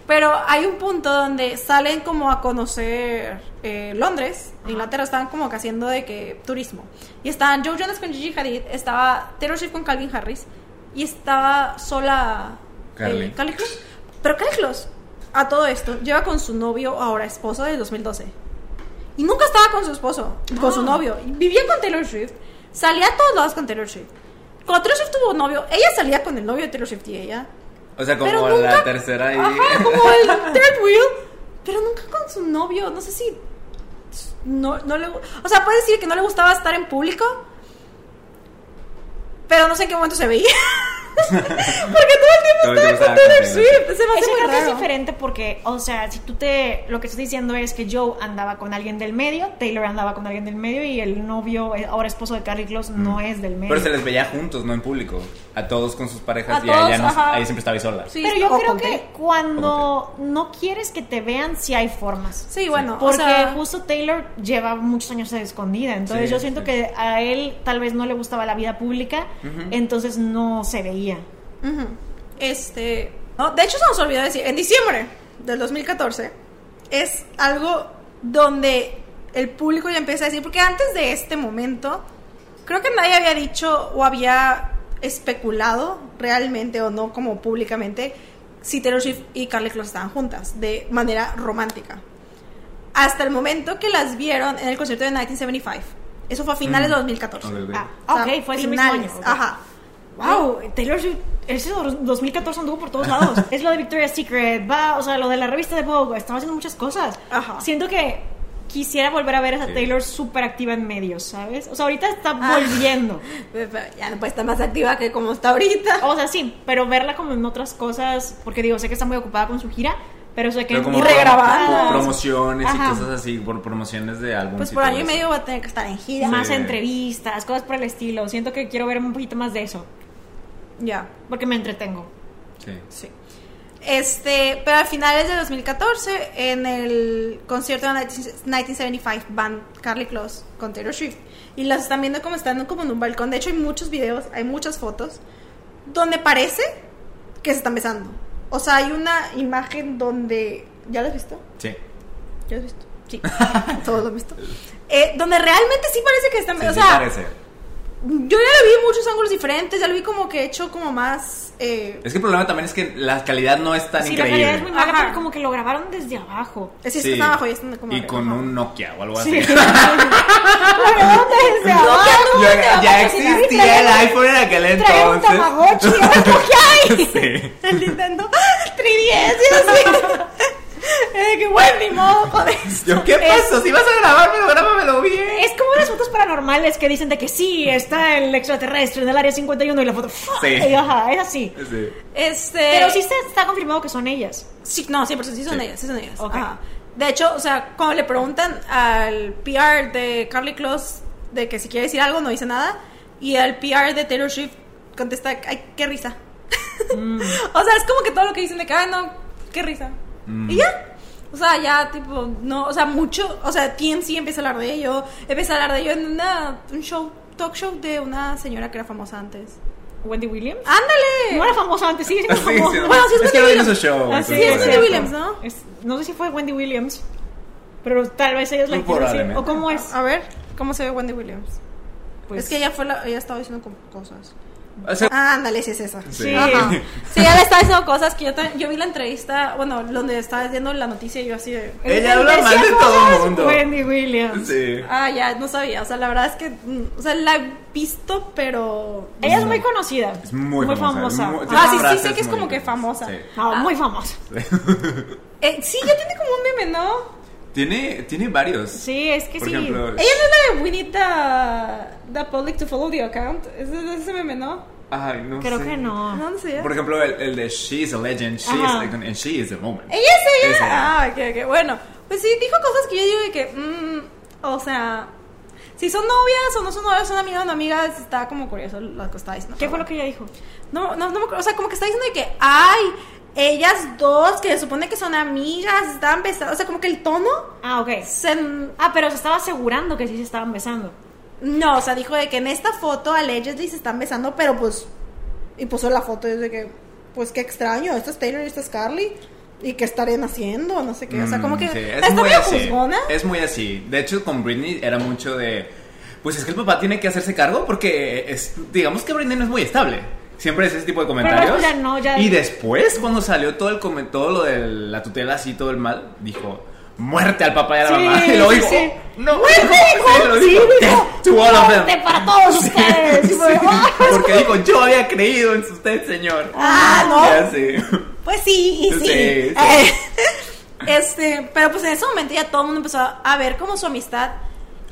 Pero hay un punto donde salen como a conocer eh, Londres, Inglaterra, estaban como que haciendo de que turismo. Y estaban Joe Jonas con Gigi Hadid, estaba Taylor Swift con Calvin Harris y estaba sola Carly. eh, Carly Close. Pero Carly Close, a todo esto, lleva con su novio, ahora esposo, del 2012. Y nunca estaba con su esposo, con su Ah. novio. Y Vivía con Taylor Swift, salía a todos lados con Taylor Swift. Cuando Taylor Swift tuvo novio, ella salía con el novio de Taylor Swift y ella O sea, como pero la nunca- tercera ahí... Ajá, como el third wheel. Pero nunca con su novio. No sé si. No, no le, o sea, puede decir que no le gustaba estar en público. Pero no sé en qué momento se veía. Porque todo el tiempo estaba con Taylor Swift. Se me hace Eso muy creo que es diferente porque, o sea, si tú te. Lo que estás diciendo es que Joe andaba con alguien del medio, Taylor andaba con alguien del medio y el novio, eh, ahora esposo de Carly Close, no es del medio. Pero se les veía juntos, no en público. A todos con sus parejas A y todos, ella no, ajá. siempre estaba ahí sola. Sí, Pero yo o creo con que Taylor. cuando no quieres que te vean, sí hay formas. Sí, bueno. Porque o sea, justo Taylor lleva muchos años de escondida, entonces Sí, yo siento sí. que a él tal vez no le gustaba la vida pública, entonces no se veía. Este. no, de hecho, se nos olvidó decir, en diciembre del 2014 es algo donde el público ya empieza a decir, porque antes de este momento, creo que nadie había dicho o había especulado realmente o no como públicamente si Taylor Swift y Carly Close estaban juntas de manera romántica. Hasta el momento que las vieron en el concierto de 1975. Eso fue a finales Mm. de 2014. Ok, ok. Ah, O sea, ok, fue ese mismo finales, año. ok. Ajá. Wow, Taylor Swift, ese 2014 anduvo por todos lados. es lo de Victoria's Secret, va, o sea, lo de la revista de Vogue, estaba haciendo muchas cosas. Ajá. Siento que quisiera volver a ver a esa Sí. Taylor súper activa en medios, ¿sabes? O sea, ahorita está Ah. volviendo. Pero Ya no puede estar más activa que como está ahorita. O sea, sí, pero verla como en otras cosas, porque digo, sé que está muy ocupada con su gira, pero sé que Pero como Y regrabando. promociones Ajá. y cosas así, por promociones de álbumes. Pues por año y medio va a tener que estar en gira. más Sí. entrevistas, cosas por el estilo. Siento que quiero ver un poquito más de eso, Ya, porque me entretengo. Sí. sí. Este, pero a finales de 2014, en el concierto de 1975, van Carly Close con Taylor Swift. Y las están viendo como estando como en un balcón. De hecho, hay muchos videos, hay muchas fotos, donde parece que se están besando. O sea, hay una imagen donde... ¿Ya lo has visto? Sí. ¿Ya lo has visto? Sí, todos lo han visto. Eh, donde realmente sí parece que están... Sí, o sí sea, parece. Yo ya lo vi en muchos ángulos diferentes, ya lo vi como que hecho como más... eh, Es que el problema también es que la calidad no es tan Sí, la increíble. calidad es muy mala, pero como que lo grabaron desde abajo. es que Sí. están abajo y están como... Y con un Nokia o algo Sí. así. la verdad te va a ya patrocinar. existía el iPhone en aquel Trae un entonces. Tamagotchi, qué hay. Sí. El Nintendo 3DS y así. Eh, que bueno, ni modo eso. Yo, ¿qué Es- pasó? Si vas a grabármelo, grábamelo bien. Es como las fotos paranormales que dicen de que sí, está el extraterrestre en el área 51 y la foto. Sí. Y ajá, es así. Sí. Este. Pero sí se está confirmado que son ellas. Sí, no, 100% sí son Sí. ellas, sí son ellas. Ok. Ajá. De hecho, o sea, cuando le preguntan al PR de Carly Close de que si quiere decir algo, no dice nada. Y al PR de Taylor Swift contesta, ay, qué risa. Mm. o sea, es como que todo lo que dicen de que, ay, no, qué risa. Mm. Y ya. O sea, ya, tipo, no, o sea, mucho, o sea, TNC empieza a hablar de ello, empieza a hablar de ello en una, un show, talk show de una señora que era famosa antes. Wendy Williams. ¡Ándale! No era famosa antes, sigue siendo Sí, famosa. sí. Bueno, sí es es que Wendy no tiene Williams. su show. Así es, Wendy. Williams, ¿no? Es- no sé si fue Wendy Williams, pero tal vez ella es la Muy que quiere decir. ¿O cómo es? A ver, ¿cómo se ve Wendy Williams? Pues- es que ella fue la, ella estaba diciendo como cosas. O sea, Ah, ándale, sí es esa. Sí. Ajá. Sí, ella le estaba diciendo cosas que yo, yo vi la entrevista, bueno, donde estaba viendo la noticia y yo así de... Ella El habla mal de todo el mundo. Wendy Williams. Sí. Ah, ya, no sabía, o sea, la verdad es que, mm, o sea, la he visto, pero... Ella es muy conocida. Es muy famosa, muy- Ah, sí, sí, sé que es como que famosa. Sí. Muy famosa. Eh, sí, ya tiene como un meme, ¿no? Tiene, tiene varios. Sí, es que Por sí. ejemplo, Ella no es la de We need the, the public to follow the account. ¿Es de ese meme, no? ay, no Creo sé. que no. No, no sé. Por ejemplo, el, el de She is a legend, she is like an- and she is the moment. ¿Ella es ella? Es ella. Ah, ok, ok. Bueno, pues sí, dijo cosas que yo digo de que, mm, o sea, si son novias o no son novias, son amigas o no amigas, está como curioso lo que está diciendo. ¿Qué fue lo que ella dijo? No, no, no me acuerdo. O sea, como que está diciendo de que, ay, ellas dos, que se supone que son amigas, estaban besando. O sea, como que el tono Ah, ok. se. Ah, pero se estaba asegurando que sí se estaban besando. No, o sea, dijo de que en esta foto allegedly se están besando, pero pues. Y puso la foto y es de que, pues qué extraño, esta es Taylor y esta es Carly. ¿Y qué estarían haciendo? No sé qué. O sea, como que. Mm, está es muy así. juzgona. Es muy así. De hecho, con Britney era mucho de. Pues es que el papá tiene que hacerse cargo porque es, digamos que Britney no es muy estable. Siempre es ese tipo de comentarios. después ya no, ya- Y después, cuando salió todo el todo lo de la tutela así, todo el mal, dijo muerte al papá y a la Sí, mamá. Y sí, dijo, sí. "Oh, no, ¡Muerte, dijo, sí, lo Sí, dijo, dijo, "Death to all of them". "Muerte para todos ustedes. Porque dijo, yo había creído en usted, señor. Ah, no. Ya. Pues sí, y sí. Eh, este, pero pues en ese momento ya todo el mundo empezó a ver como su amistad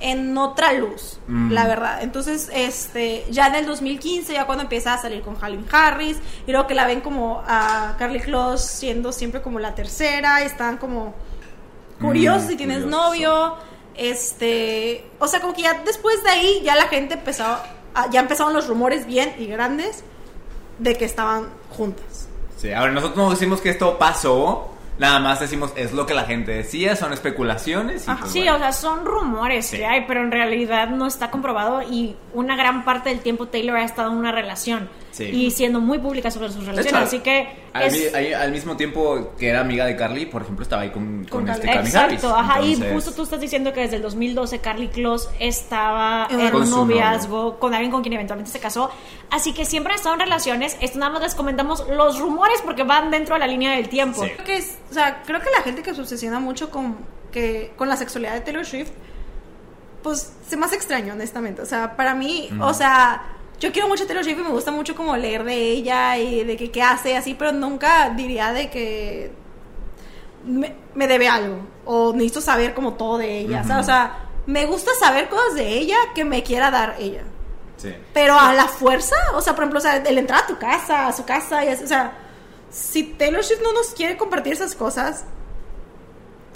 en otra luz, Mm. la verdad. Entonces, este, ya en el 2015, ya cuando empieza a salir con Calvin Harris, y luego que la ven como a Carly Close siendo siempre como la tercera, y están como curiosos Mm, si tienes curioso. novio, este, o sea, como que ya después de ahí ya la gente empezó, a- ya empezaron los rumores bien y grandes de que estaban juntas. Sí, ahora nosotros no decimos que esto pasó, nada más decimos es lo que la gente decía, son especulaciones. Y Ajá. pues, Sí, bueno. o sea, son rumores Sí. que hay, pero en realidad no está comprobado y una gran parte del tiempo Taylor ha estado en una relación Sí. y siendo muy pública sobre sus relaciones, hecho, así que al, es- mi- ahí- al mismo tiempo que era amiga de Carly, por ejemplo, estaba ahí con, con, Con este Carly. Calvin Harris. Exacto, ajá, y justo tú estás diciendo que desde el 2012 Carly Close estaba En un novio. noviazgo con alguien con quien eventualmente se casó, así que siempre han estado en relaciones, esto nada más les comentamos los rumores porque van dentro de la línea del tiempo. Sí. Creo que es, o sea, creo que la gente que se obsesiona mucho con que con la sexualidad de Taylor Swift, pues se me hace extraño, honestamente. O sea, para mí, o sea, yo quiero mucho a Taylor Swift y me gusta mucho como leer de ella y de que qué hace así, pero nunca diría de que me, me debe algo o necesito saber como todo de ella. o sea. O sea, me gusta saber cosas de ella que me quiera dar ella. Sí. Pero a la fuerza, o sea, por ejemplo, o sea, el entrar a tu casa, a su casa, y así, o sea, si Taylor Swift no nos quiere compartir esas cosas,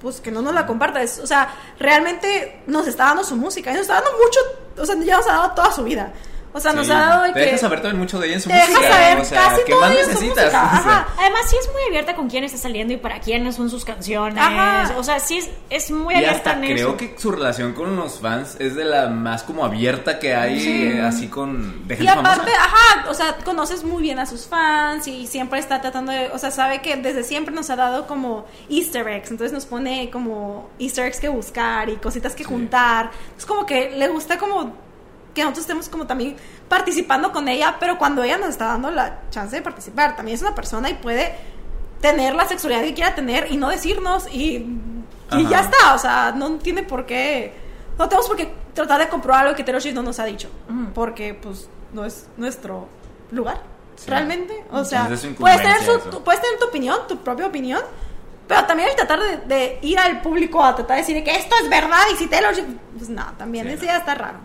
pues que no nos la comparta. Es- o sea, realmente nos está dando su música, y nos está dando mucho, o sea, ya nos ha dado toda su vida. O sea, nos ha dado de Te que... deja saber también mucho de ella en su Te deja música. saber o sea, casi ¿qué todo más necesitas? ajá. Además, sí es muy abierta con quién está saliendo y para quiénes son sus canciones. Ajá. O sea, sí es, es muy Y abierta hasta en creo eso. que su relación con los fans es de la más como abierta que hay, eh, así con de Y aparte, famosa. ajá, o sea, conoces muy bien a sus fans y siempre está tratando de, o sea, sabe que desde siempre nos ha dado como easter eggs, entonces nos pone como easter eggs que buscar y cositas que Sí. juntar. Es como que le gusta como que nosotros estemos como también participando con ella, pero cuando ella nos está dando la chance de participar, también es una persona y puede tener la sexualidad que quiera tener y no decirnos y, y ya está, o sea, no tiene por qué no tenemos por qué tratar de comprobar algo que Taylor Swift no nos ha dicho. Porque, pues, no es nuestro lugar. Sí. Realmente. O sea, puedes tener, su- puedes tener tu opinión, tu propia opinión. Pero también el tratar de, de ir al público a tratar de decir que esto es verdad y si Taylor Swift. Pues no, también Sí, eso no. ya está raro.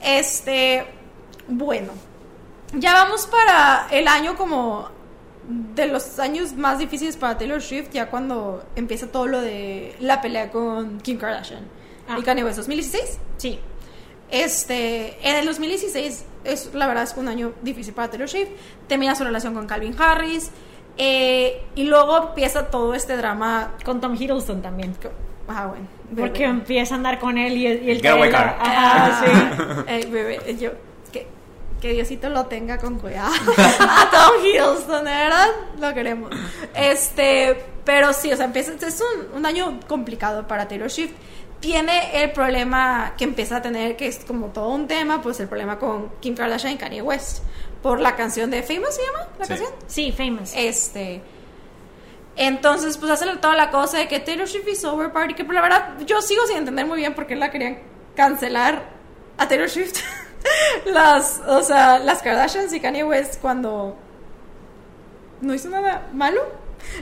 Este. Bueno. Ya vamos para el año como de los años más difíciles para Taylor Swift, ya cuando empieza todo lo de la pelea con Kim Kardashian. Ah. Y Kanye West, 2016. Sí. Este, en el 2016, es, la verdad es que un año difícil para Taylor Swift. Termina su relación con Calvin Harris. Eh, y luego empieza todo este drama. Con Tom Hiddleston también. Ah, bueno. Porque empieza a andar con él y, el- y el Getaway Taylor- car. Ajá, sí. Eh, bebé, yo. Que, que Diosito lo tenga con cuidado. a Tom Hiddleston, de verdad, lo queremos. Este, pero sí, o sea, empieza, es un, un año complicado para Taylor Swift. Tiene el problema que empieza a tener, que es como todo un tema, pues el problema con Kim Kardashian y Kanye West. Por la canción de Famous, ¿se llama la Sí. canción? Sí, famous. Este. Entonces, pues hace toda la cosa de que Taylor Swift is over party, que por la verdad yo sigo sin entender muy bien por qué la querían cancelar a Taylor Swift. las, o sea, las Kardashians y Kanye West cuando no hizo nada malo.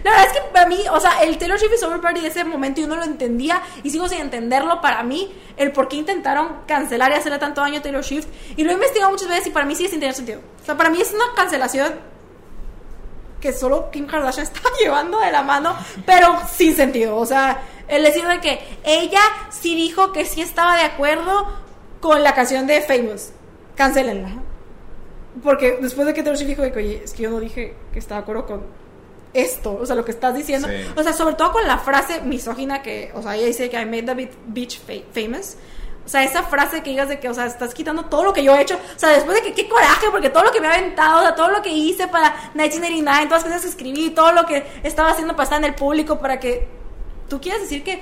La verdad es que para mí, o sea, el Taylor Swift is over party de ese momento yo no lo entendía y sigo sin entenderlo para mí, el por qué intentaron cancelar y hacerle tanto daño a Taylor Swift. Y lo he investigado muchas veces y para mí sigue sin tener sentido. O sea, para mí es una cancelación que solo Kim Kardashian está llevando de la mano, pero sin sentido. O sea, el decir de que ella sí dijo que sí estaba de acuerdo con la canción de Famous. Cancélenla. Porque después de que Taylor Swift dijo que, oye, es que yo no dije que estaba de acuerdo con esto, o sea, lo que estás diciendo. Sí. O sea, sobre todo con la frase misógina que, o sea, ella dice que I made the fa- famous. O sea, esa frase que digas de que, o sea, estás quitando todo lo que yo he hecho. O sea, después de que, qué coraje, porque todo lo que me ha aventado, o sea, todo lo que hice para 1989, todas las cosas que escribí, todo lo que estaba haciendo para estar en el público, para que tú quieras decir que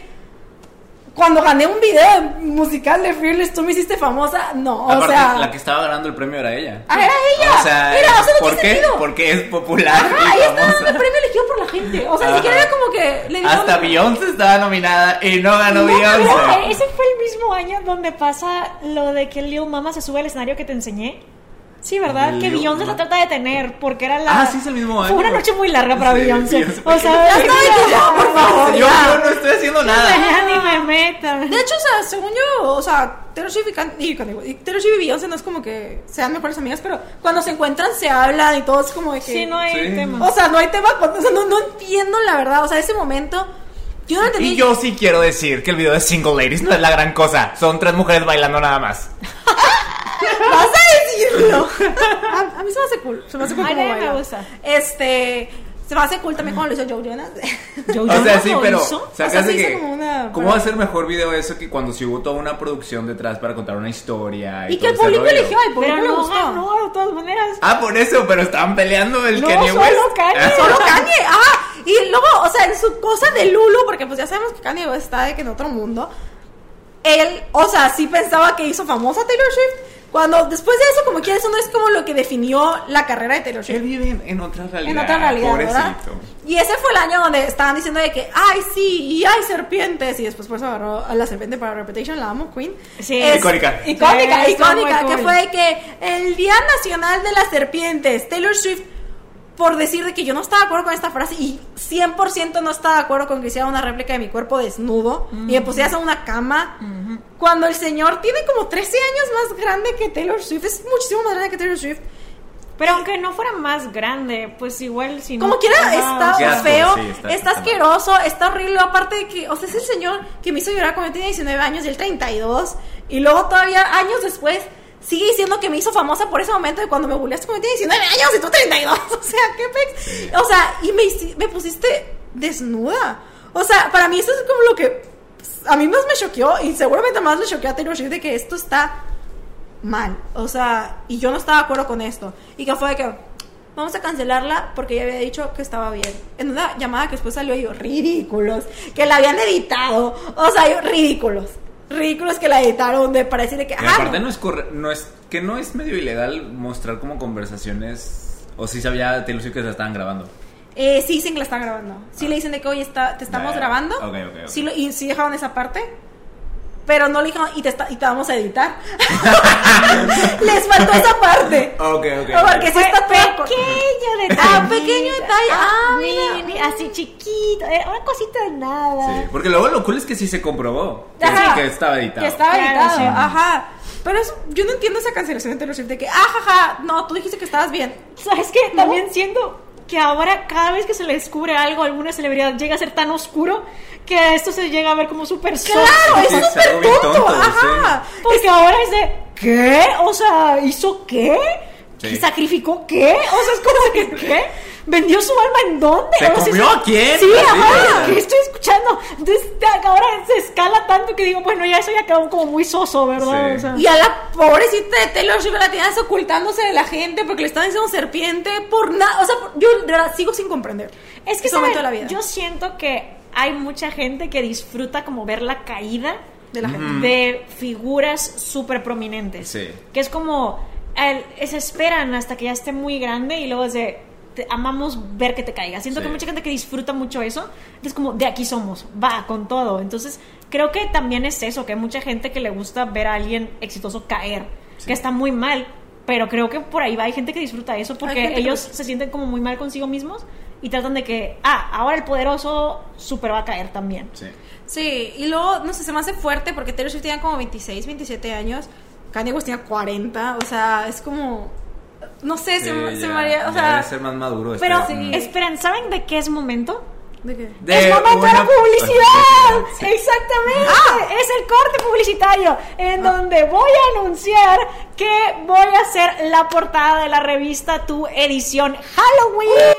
cuando gané un video musical de Fearless, tú me hiciste famosa. No, o Aparte, sea. la que estaba ganando el premio era ella. Ah, era ella. O sea, Mira, o sea, no ¿por tiene qué? sentido. Porque es popular Ajá, y ella estaba dando el premio elegido por la gente. O sea, ni siquiera era como que le. Hasta Beyoncé estaba nominada y no ganó No, Beyoncé. Ese fue el mismo año donde pasa lo de que Lil Mama se sube al escenario que te enseñé. Sí, ¿verdad? que Beyoncé la trata de tener porque era la... Ah, sí, es el mismo Fue año. una noche muy larga para Sí, Beyoncé. O sea, Ya está, por favor. Yo, ya. yo no estoy haciendo nada. Ya ni me metan. De hecho, o sea, según yo, o sea, Taylor Swift y, Beyoncé no es como que sean mejores amigas, pero cuando se encuentran se hablan y todo es como de que... Sí, no hay Sí. tema. O sea, no hay tema, o sea, no, no entiendo la verdad, o sea, ese momento, yo no entendí. Y yo sí quiero decir que el video de Single Ladies no es la gran cosa. Son tres mujeres bailando nada más. ¿Vas a mí se me hace cool, se me hace cool Ay, como a mí me gusta. Este, se me hace cool también como lo hizo Joe Jonas. Joe O sea, Jonas sí, lo pero hizo. sacas O sea, hizo que como una- ¿Cómo va a ser mejor video eso que cuando se hubo toda una producción detrás para contar una historia y, y que el público eligió, el público Pero le no gustó. de todas maneras. Ah, por eso, pero estaban peleando el No, Kanye solo West. Kanye. Ah. Solo Kanye, ah, y luego, o sea, en su cosa de Lulu, porque pues ya sabemos que Kanye West está de que en otro mundo, él, o sea, sí pensaba que hizo famosa Taylor Swift, cuando después de eso, como que eso no es como lo que definió la carrera de Taylor Él Swift. vive en, en otra realidad. En otra realidad, ¿verdad? Pobrecito. Y ese fue el año donde estaban diciendo de que, ay, sí, y hay serpientes. Y después por eso agarró a la serpiente para Reputation, la amo, Queen. Sí. Icónica. Icónica, Sí, estuvo icónica. Que cool. fue de que el Día Nacional de las Serpientes, Taylor Swift, por decir de que yo no estaba de acuerdo con esta frase y 100% no estaba de acuerdo con que hiciera una réplica de mi cuerpo desnudo y me pusieras en una cama. Cuando el señor tiene como 13 años más grande que Taylor Swift, es muchísimo más grande que Taylor Swift. Pero aunque no fuera más grande, pues igual si no. Como quiera, Ajá, está feo, sí, está, está- asqueroso, está horrible. Aparte de que, o sea, es el señor que me hizo llorar cuando yo tenía 19 años y él 32. Y luego todavía años después sigue diciendo que me hizo famosa por ese momento de cuando me bulleaste cuando tenía 19 años y tú 32. O sea, qué pex. O sea, y me, me pusiste desnuda. O sea, para mí eso es como lo que pues, a mí más me choqueó y seguramente más le choqueó a Taylor Swift de que esto está mal. O sea, y yo no estaba de acuerdo con esto. Y que fue de que vamos a cancelarla porque ella había dicho que estaba bien. En una llamada que después salió yo, ridículos, que la habían editado. O sea, yo, ridículos. Ridículos que la editaron de para decir de que... Y ah, aparte no. no es, corre- no es que no es medio ilegal mostrar como conversaciones o si sabía Taylor Swift que se estaban grabando. Eh, sí dicen que la están grabando. Sí le dicen de que, oye, está, te estamos Ah, grabando. ok, ok, ok. Sí lo- y sí dejaron esa parte. Pero no le dijeron, y te, está- y te vamos a editar. Les faltó esa parte. Ok, ok. Porque sí Fue está todo- pequeño detalle. Ah, pequeño detalle. Ah, mira. mini, así chiquito. Era una cosita de nada. Sí, porque luego lo cool es que sí se comprobó que, Ajá. que estaba editado. Que estaba Claro, editado, sí. ajá. Pero eso, yo no entiendo esa cancelación de Taylor Swift de que, ah, jaja, no, tú dijiste que estabas bien. ¿Sabes qué? También siento que ahora cada vez que se le descubre algo a alguna celebridad llega a ser tan oscuro que esto se llega a ver como súper soso. Claro, Sí, es súper tonto, ajá. Porque ahora es de, ¿qué? O sea, ¿hizo qué? Sí. ¿Sacrificó qué? O sea, es como que, ¿qué? ¿Vendió su alma en dónde? ¿Se O sea, comió a quién? Sí, ¿verdad? ¿qué estoy escuchando? Entonces, ahora se escala tanto que digo, bueno, ya eso ya quedó como muy soso, ¿verdad? Sí. O sea, Y a la pobrecita de Taylor Swift la tienes ocultándose de la gente porque le estaban diciendo serpiente por nada. O sea, yo de verdad sigo sin comprender. Es que la vida. yo siento que hay mucha gente que disfruta como ver la caída De la gente. de figuras súper prominentes. Sí. Que es como, el- se esperan hasta que ya esté muy grande y luego es de, te- amamos ver que te caiga. Siento Sí. que hay mucha gente que disfruta mucho eso. Es como, de aquí somos, va, con todo. Entonces, creo que también es eso, que hay mucha gente que le gusta ver a alguien exitoso caer, Sí. que está muy mal. Pero creo que por ahí va, hay gente que disfruta eso porque que ellos lo- se sienten como muy mal consigo mismos y tratan de que, ah, ahora el poderoso super va a caer también. Sí. Sí, y luego, no sé, se me hace fuerte porque Taylor Swift tenía como 26, 27 años. Kanye West tenía 40. O sea, es como. No sé, se, Sí, me- se ya- me haría. O sea. debe ser más maduro. este- Pero, Mm. esperen, ¿saben de qué es momento? ¿De qué? De es momento de la publicidad. Sí. Exactamente. Ah. Es el corte publicitario en donde voy a anunciar que voy a hacer la portada de la revista Tu edición Halloween.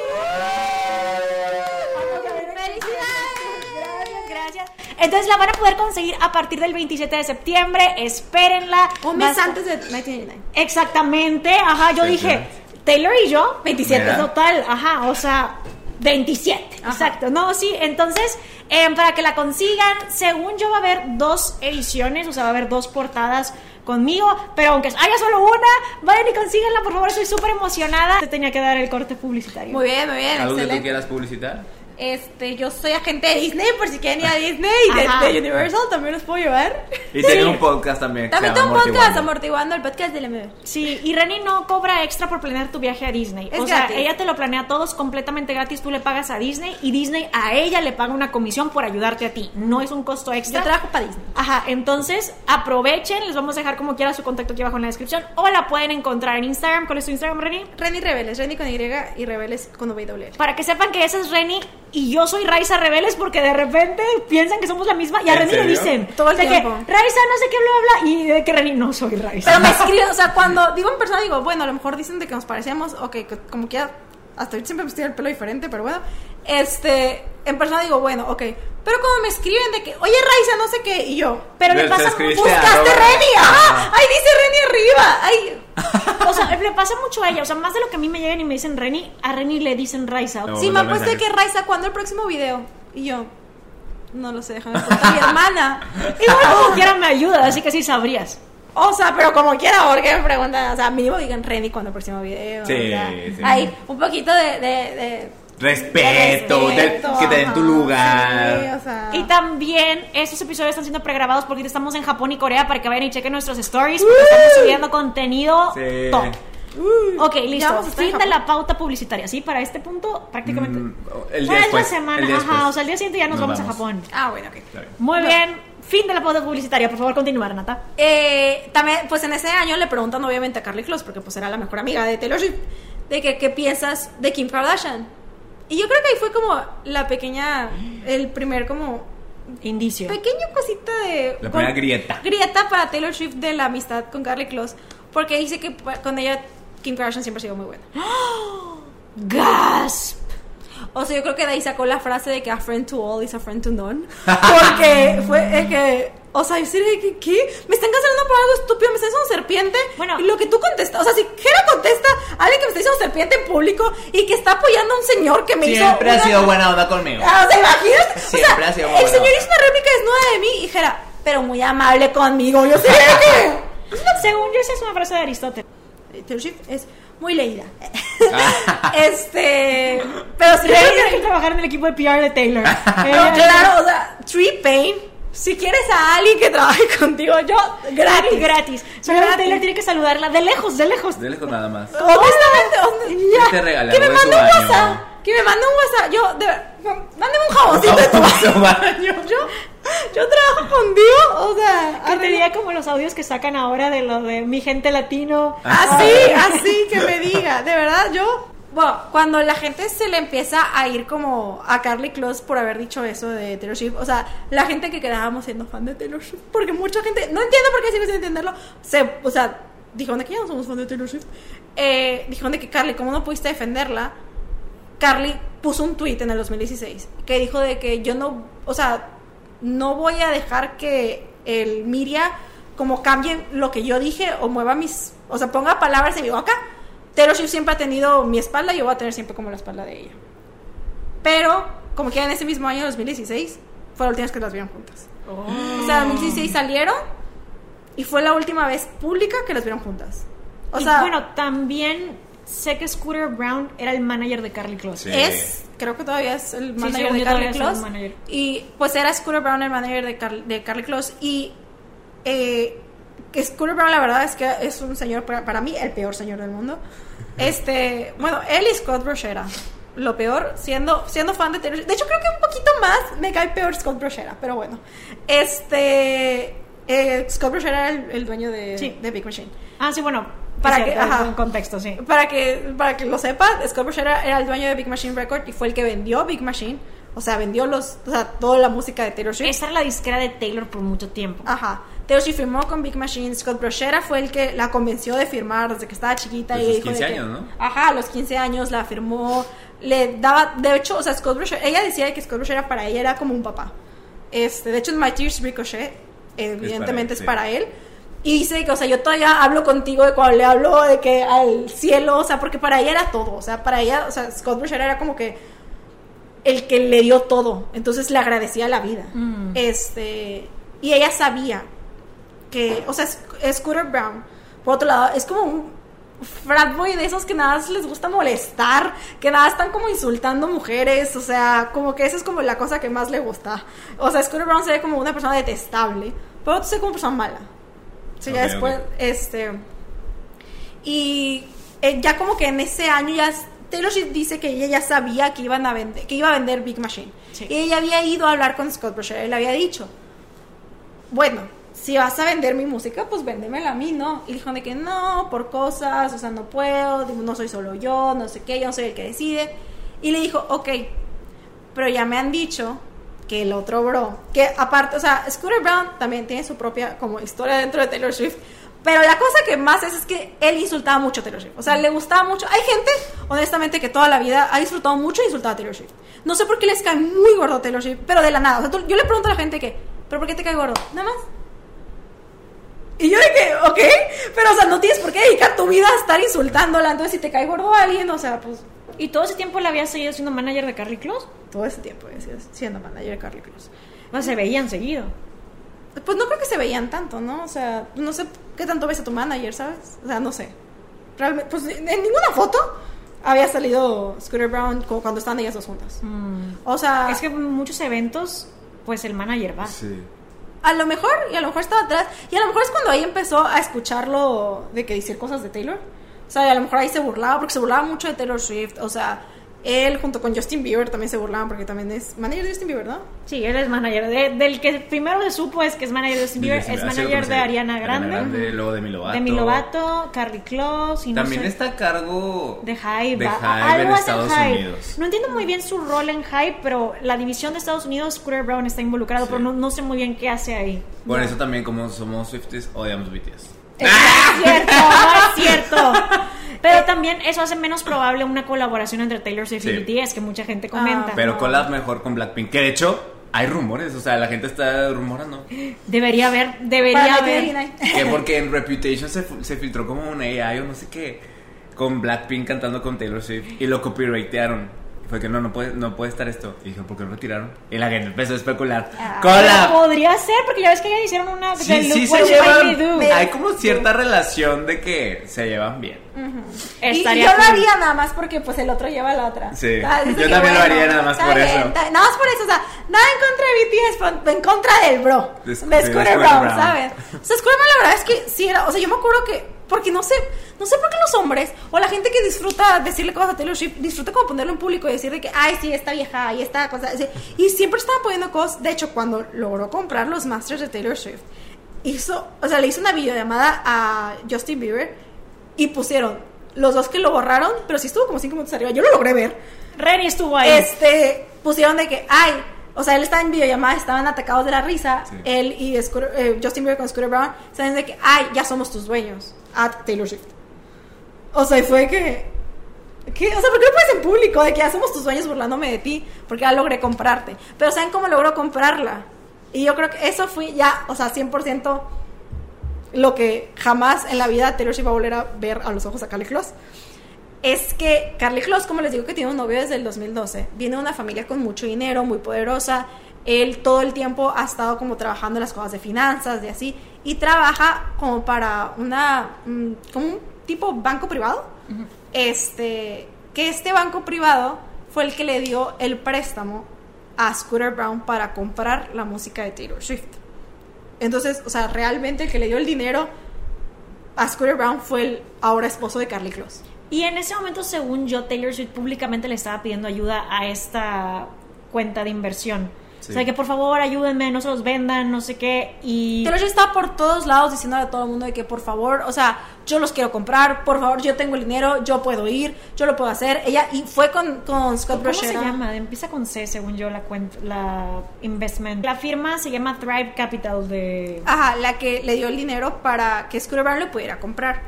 Gracias, gracias. Entonces la van a poder conseguir a partir del 27 de septiembre. Espérenla. Un mes antes de 1999. Exactamente, ajá, yo Sí, dije. Taylor y yo, 27 Mira. total, ajá, o sea, 27, Ajá. exacto, no, sí, entonces, em, para que la consigan, según yo va a haber dos ediciones, o sea, va a haber dos portadas conmigo, pero aunque haya solo una, vayan y consíganla, por favor, estoy súper emocionada. Te tenía que dar el corte publicitario. Muy bien, muy bien. ¿Algo que tú quieras publicitar? Este, yo soy agente de Disney, por si quieren ir a Disney y de, Universal también los puedo llevar. Y tengo un podcast también. También tengo un podcast, Amortiguando. El podcast de la MB. Sí, y Reni no cobra extra por planear tu viaje a Disney. Es o sea, ella te lo planea todo es completamente gratis, tú le pagas a Disney y Disney a ella le paga una comisión por ayudarte a ti. No es un costo extra. Yo trabajo para Disney. Ajá, entonces aprovechen, les vamos a dejar como quiera su contacto aquí abajo en la descripción o la pueden encontrar en Instagram. ¿Cuál es tu Instagram, Reni? Reni Rebeles, Reni con Y y Rebeles con W. Para que sepan que esa es Reni y yo soy Raiza Rebeles porque de repente piensan que somos la misma y a ¿En Reni le dicen Todo el de tiempo. que Raiza no sé qué bla bla y de que Reni no soy Raiza. Pero me escriben, o sea, cuando digo en persona, digo, bueno, a lo mejor dicen de que nos parecemos, o que como quiera, hasta ahorita siempre me estoy el pelo diferente, pero bueno, este, en persona digo, bueno, ok. Pero cuando me escriben de que, oye, Raiza, no sé qué, y yo, Pero le pasa buscaste Reni, ajá, ahí dice Reni arriba, ay. O sea, le pasa mucho a ella. O sea, más de lo que a mí me llegan y me dicen Reni, a Reni le dicen Raiza. No. Sí, me han puesto de que. Raiza, ¿cuándo el próximo video? Y yo, no lo sé, déjame preguntar a mi hermana. Igual como quiera me ayuda, así que sí sabrías. O sea, pero como quiera, porque me preguntan, o sea, mínimo digan Reni cuando el próximo video. Sí, o sea, sí. Hay un poquito de- de- de Respeto, de de- respeto, que te den tu lugar. sí, o sea. Y también estos episodios están siendo pregrabados porque estamos en Japón y Corea para que vayan y chequen nuestros stories porque estamos subiendo contenido Sí. top. Uy, Ok, listo. Fin de la pauta publicitaria, ¿sí? Para este punto, prácticamente. Mm, el día después. la semana, el día ajá. después. O sea, el día siguiente ya nos, vamos, a Japón. Ah, bueno, ok. Muy No. bien. Fin de la pauta publicitaria. Por favor, continuar, Nata. Eh, también, pues en ese año le preguntan obviamente a Carly Close, porque pues era la mejor amiga de Taylor Swift, de que qué piensas de Kim Kardashian. Y yo creo que ahí fue como la pequeña, el primer como Indicio. pequeño cosita de... La primera grieta. Grieta para Taylor Swift de la amistad con Carly Close, porque dice que con ella Kim Kardashian siempre ha sido muy buena. Gasp. O sea, yo creo que de ahí sacó la frase de que a friend to all is a friend to none. Porque fue eh, que, o sea, yo sería de que, ¿qué? Me están cancelando por algo estúpido, me están diciendo serpiente. Bueno. y lo que tú contestas, o sea, si Jera contesta a alguien que me está diciendo serpiente en público y que está apoyando a un señor que me hizo. Siempre ha una- sido buena onda conmigo. Ah, o sea, imagínate. Siempre o sea, ha sido muy El buena señor hizo una réplica desnuda de mí y Jera, pero muy amable conmigo. Yo sé que. Según yo, esa es una frase de Aristóteles. Taylor Swift es muy leída. Ah. este. Pero Reni creo que- trabajar en el equipo de PR de Taylor. No, Ella- claro, o sea, Tree Pain si quieres a alguien que trabaje contigo, yo Gratis, gratis. Gratis. Taylor tiene que saludarla de lejos, de lejos. De lejos nada más. Honestamente, hon- Ya. te que me mande un. WhatsApp. Que me mande un WhatsApp. Yo, de un jaboncito de tu baño. Yo, yo trabajo contigo, o sea, Que te diga como los audios que sacan ahora de lo de mi gente latino. Así, así que me diga, de verdad yo. Bueno, cuando la gente se le empieza a ir como a Carly Close por haber dicho eso de Taylor Swift, o sea, la gente que quedábamos siendo fan de Taylor Swift, porque mucha gente, no entiendo por qué sin entenderlo, se, o sea, dijeron de que ya no somos fan de Taylor Swift, eh, dijeron de que Carly, ¿cómo no pudiste defenderla? Carly puso un tweet en el 2016 que dijo de que yo no, o sea, no voy a dejar que el Miria como cambie lo que yo dije o mueva mis, o sea, ponga palabras en mi boca. Taylor Swift siempre ha tenido mi espalda y yo voy a tener siempre como la espalda de ella. Pero, como que en ese mismo año, 2016, fue la última vez que las vieron juntas. O sea, en 2016 salieron y fue la última vez pública que las vieron juntas. O y sea, bueno, también sé que Scooter Brown era el manager de Carly Close. Sí. es, creo que todavía es el manager de Carly Close. manager. Y pues era Scooter Brown el manager de, Car- de Carly Close. Y eh, Scooter Brown, la verdad es que es un señor, para, para mí, el peor señor del mundo. Este, bueno, él y Scott Brochera. Lo peor, siendo, siendo fan de Taylor. De hecho, creo que un poquito más me cae peor Scott Brochera, pero bueno. Este. eh, Scott Brochera era el, el dueño de, Sí. de Big Machine. Ah, sí, bueno. Para es que- ajá. en contexto, sí. Para que, para que lo sepan, Scott Brochera era el dueño de Big Machine Record y fue el que vendió Big Machine. O sea, vendió los, o sea, toda la música de Taylor Swift. Esa era la disquera de Taylor por mucho tiempo. Ajá. Taylor Swift firmó con Big Machine. Scott Brochera fue el que la convenció de firmar desde que estaba chiquita. Desde y sus dijo de 15 que- años, ¿no? Ajá, a los 15 años la firmó. Le daba, de hecho, o sea, Scott Brochera, ella decía que Scott Brochera para ella era como un papá. Este, de hecho, en My Tears Ricochet, evidentemente es para para él, él. Y dice que, o sea, yo todavía hablo contigo de cuando le hablo de que al cielo, o sea, porque para ella era todo. O sea, para ella, o sea, Scott Brochera era como que el que le dio todo. Entonces le agradecía la vida. Mm. Este, y ella sabía que, o sea, Sc- Scooter Brown, por otro lado, es como un frat boy de esos que nada más les gusta molestar, que nada están como insultando mujeres, o sea, como que esa es como la cosa que más le gusta. O sea, Scooter Brown se ve como una persona detestable, pero se ve como una persona mala. Sea, ya después, este... Y eh, ya como que en ese año ya Taylor Swift dice que ella ya sabía que iban a vender, que iba a vender Big Machine. Sí. Y ella había ido a hablar con Scott Brochera y le había dicho, bueno, si vas a vender mi música, pues véndemela a mí, ¿no? Y dijo de que no, por cosas, o sea, no puedo, digo, no soy solo yo, no sé qué, yo no soy el que decide. Y le dijo, ok, pero ya me han dicho que el otro bro, que aparte, o sea, Scooter Brown también tiene su propia como historia dentro de Taylor Swift, pero la cosa que más es es que él insultaba mucho a Taylor Swift, o sea, le gustaba mucho. Hay gente, honestamente, que toda la vida ha disfrutado mucho de insultar a Taylor Swift. No sé por qué les cae muy gordo Taylor Swift, pero de la nada. O sea, yo le pregunto a la gente que, ¿pero por qué te cae gordo? Nada más. Y yo que, ok, pero o sea, no tienes por qué dedicar tu vida a estar insultándola. Entonces, si te cae gordo a alguien, o sea, pues ¿Y todo ese tiempo la había seguido siendo manager de Carly Close? todo ese tiempo sido siendo manager de Carly Close. O sea, se veían seguido. Pues no creo que se veían tanto, ¿no? O sea, no sé qué tanto ves a tu manager, ¿sabes? O sea, no sé. Realmente, pues en ninguna foto había salido Scooter Brown como cuando estaban ellas dos juntas. O sea, Es que en muchos eventos, pues el manager va. Sí. a lo mejor, y a lo mejor estaba atrás, y a lo mejor es cuando ahí empezó a escucharlo de que decir cosas de Taylor. O sea, a lo mejor ahí se burlaba, porque se burlaba mucho de Taylor Swift. O sea, él junto con Justin Bieber también se burlaban, porque también es manager de Justin Bieber, ¿no? Sí, él es manager. De- del que primero se supo es que es manager de Justin Bieber, Sí, es manager de conocido. Ariana Grande, luego de Milovato. de Milovato, Carly Close y no También sé, está a cargo de Hype. de Hype algo en hace Estados Hype. Unidos. No entiendo muy bien su rol en Hype, pero la división de Estados Unidos, Scooter Brown está involucrado, Sí. pero no, no sé muy bien qué hace ahí. Por eso también como somos Swifties, odiamos BTS. No es cierto, no es cierto. Pero también eso hace menos probable una colaboración entre Taylor Swift Sí. y BTS, que mucha gente comenta. Ah, Pero no. collab mejor con Blackpink. Que de hecho, hay rumores, o sea, la gente está rumorando. Debería haber, debería haber. 1989. Que porque en Reputation se, se filtró como un AI o no sé qué, con Blackpink cantando con Taylor Swift y lo copyrightearon. Fue que no, no puede, no puede estar esto. Y dije, ¿por qué lo retiraron? Y la gente empezó a especular. Ah, Podría ser, porque ya ves que ya hicieron una Sí, de sí se llevan. Hay como cierta relación de que se llevan bien. Y, yo lo haría nada más porque pues el otro lleva a la otra. Sí, Ah, yo también lo haría nada más por bien, eso. nada más por eso, o sea, nada en contra de BTS, en contra del bro. De Scooter Brown. ¿sabes? O sea, Scooter Brown la verdad es que sí era, o sea, yo me acuerdo que, porque no sé, no sé por qué los hombres, o la gente que disfruta decirle cosas a Taylor Swift, disfruta como ponerlo en público y decir de que, ay, sí, esta vieja, y esta cosa, así. y siempre estaban poniendo cosas, de hecho, cuando logró comprar los masters de Taylor Swift, hizo, o sea, le hizo una videollamada a Justin Bieber y pusieron los dos que lo borraron, pero sí estuvo como cinco minutos arriba. Yo lo logré ver. Reni estuvo ahí. Este, pusieron de que, ay, o sea, él estaba en videollamada, estaban atacados de la risa. Sí. Él y Scooter- eh, Justin Bieber con Scooter Brown, saben de que, ay, ya somos tus dueños. A Taylor Swift. O sea, fue que. ¿Qué? O sea, ¿por qué no puedes en público de que ya somos tus dueños burlándome de ti? Porque ya logré comprarte. Pero ¿saben cómo logró comprarla? Y yo creo que eso fue ya, o sea, 100% lo que jamás en la vida Taylor Swift va a volver a ver a los ojos a Carly Kloss. Es que Carly Kloss, como les digo que tiene un novio desde el 2012, viene de una familia con mucho dinero, muy poderosa. Él todo el tiempo ha estado como trabajando en las cosas de finanzas, de así, y trabaja como para una, mm, como un tipo banco privado. Este, que este banco privado fue el que le dio el préstamo a Scooter Brown para comprar la música de Taylor Swift. Entonces, o sea, realmente el que le dio el dinero a Scooter Brown fue el ahora esposo de Carly Kloss. Y en ese momento, según yo, Taylor Swift públicamente le estaba pidiendo ayuda a esta cuenta de inversión. Sí. O sea, que por favor ayúdenme, no se los vendan, no sé qué. Y Taylor estaba por todos lados diciéndole a todo el mundo de que por favor, o sea, yo los quiero comprar, por favor, yo tengo el dinero, yo puedo ir, yo lo puedo hacer. Ella y fue con, con Scott ¿Cómo se Brochera. llama? Empieza con C, según yo, la cuenta, la investment. La firma se llama Thrive Capital de... Ajá, la que le dio el dinero para que Scooter Brown lo pudiera comprar.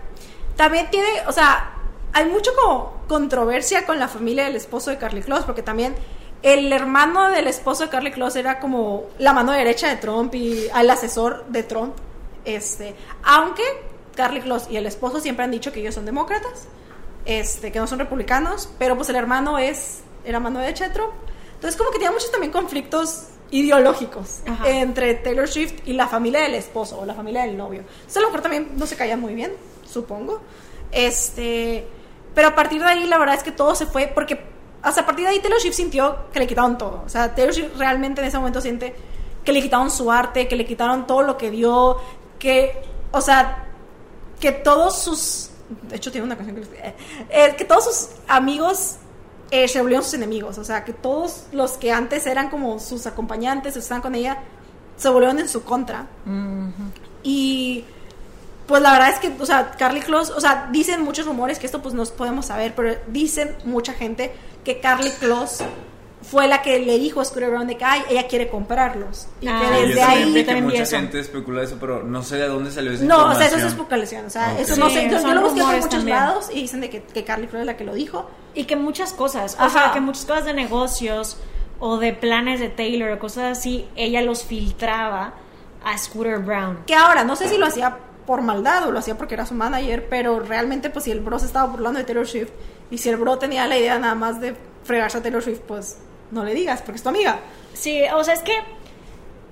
También tiene, o sea, hay mucho como controversia con la familia del esposo de Carly Kloss, porque también el hermano del esposo de Carly Kloss era como la mano derecha de Trump y el asesor de Trump. Este, aunque Carly Kloss y el esposo siempre han dicho que ellos son demócratas, este, que no son republicanos, pero pues el hermano es era mano derecha de Trump. Entonces como que tiene muchos también conflictos ideológicos Ajá. entre Taylor Swift y la familia del esposo o la familia del novio. Entonces a lo mejor también no se caían muy bien, supongo. Este, pero a partir de ahí la verdad es que todo se fue porque hasta a partir de ahí Taylor Swift sintió que le quitaron todo. O sea, Taylor Swift realmente en ese momento siente que le quitaron su arte, que le quitaron todo lo que dio, que, o sea, que todos sus, de hecho tiene una canción que eh, eh, que todos sus amigos eh, se volvieron sus enemigos, o sea, que todos los que antes eran como sus acompañantes, estaban con ella, se volvieron en su contra. Y pues la verdad es que, o sea, Carly Kloss, o sea, dicen muchos rumores que esto pues no podemos saber, pero dicen mucha gente que Carly Kloss fue la que le dijo a Scooter Brown de que ay, ella quiere comprarlos. Y Ah, que Sí, desde yo desde también ahí... vi que también mucha eso. gente especula eso, pero no sé de dónde salió esa No, o sea, eso es especulación. O sea, Ok. eso no Sí, sé. Yo, yo son lo busqué por muchos también. lados y dicen de que, que Carly Floyd es la que lo dijo. Y que muchas cosas, o Ajá. sea, que muchas cosas de negocios o de planes de Taylor o cosas así, ella los filtraba a Scooter Brown. Que ahora, no sé si lo hacía por maldad o lo hacía porque era su manager, pero realmente, pues si el bro se estaba burlando de Taylor Swift y si el bro tenía la idea nada más de fregarse a Taylor Swift, pues no le digas, porque es tu amiga. Sí, o sea, es que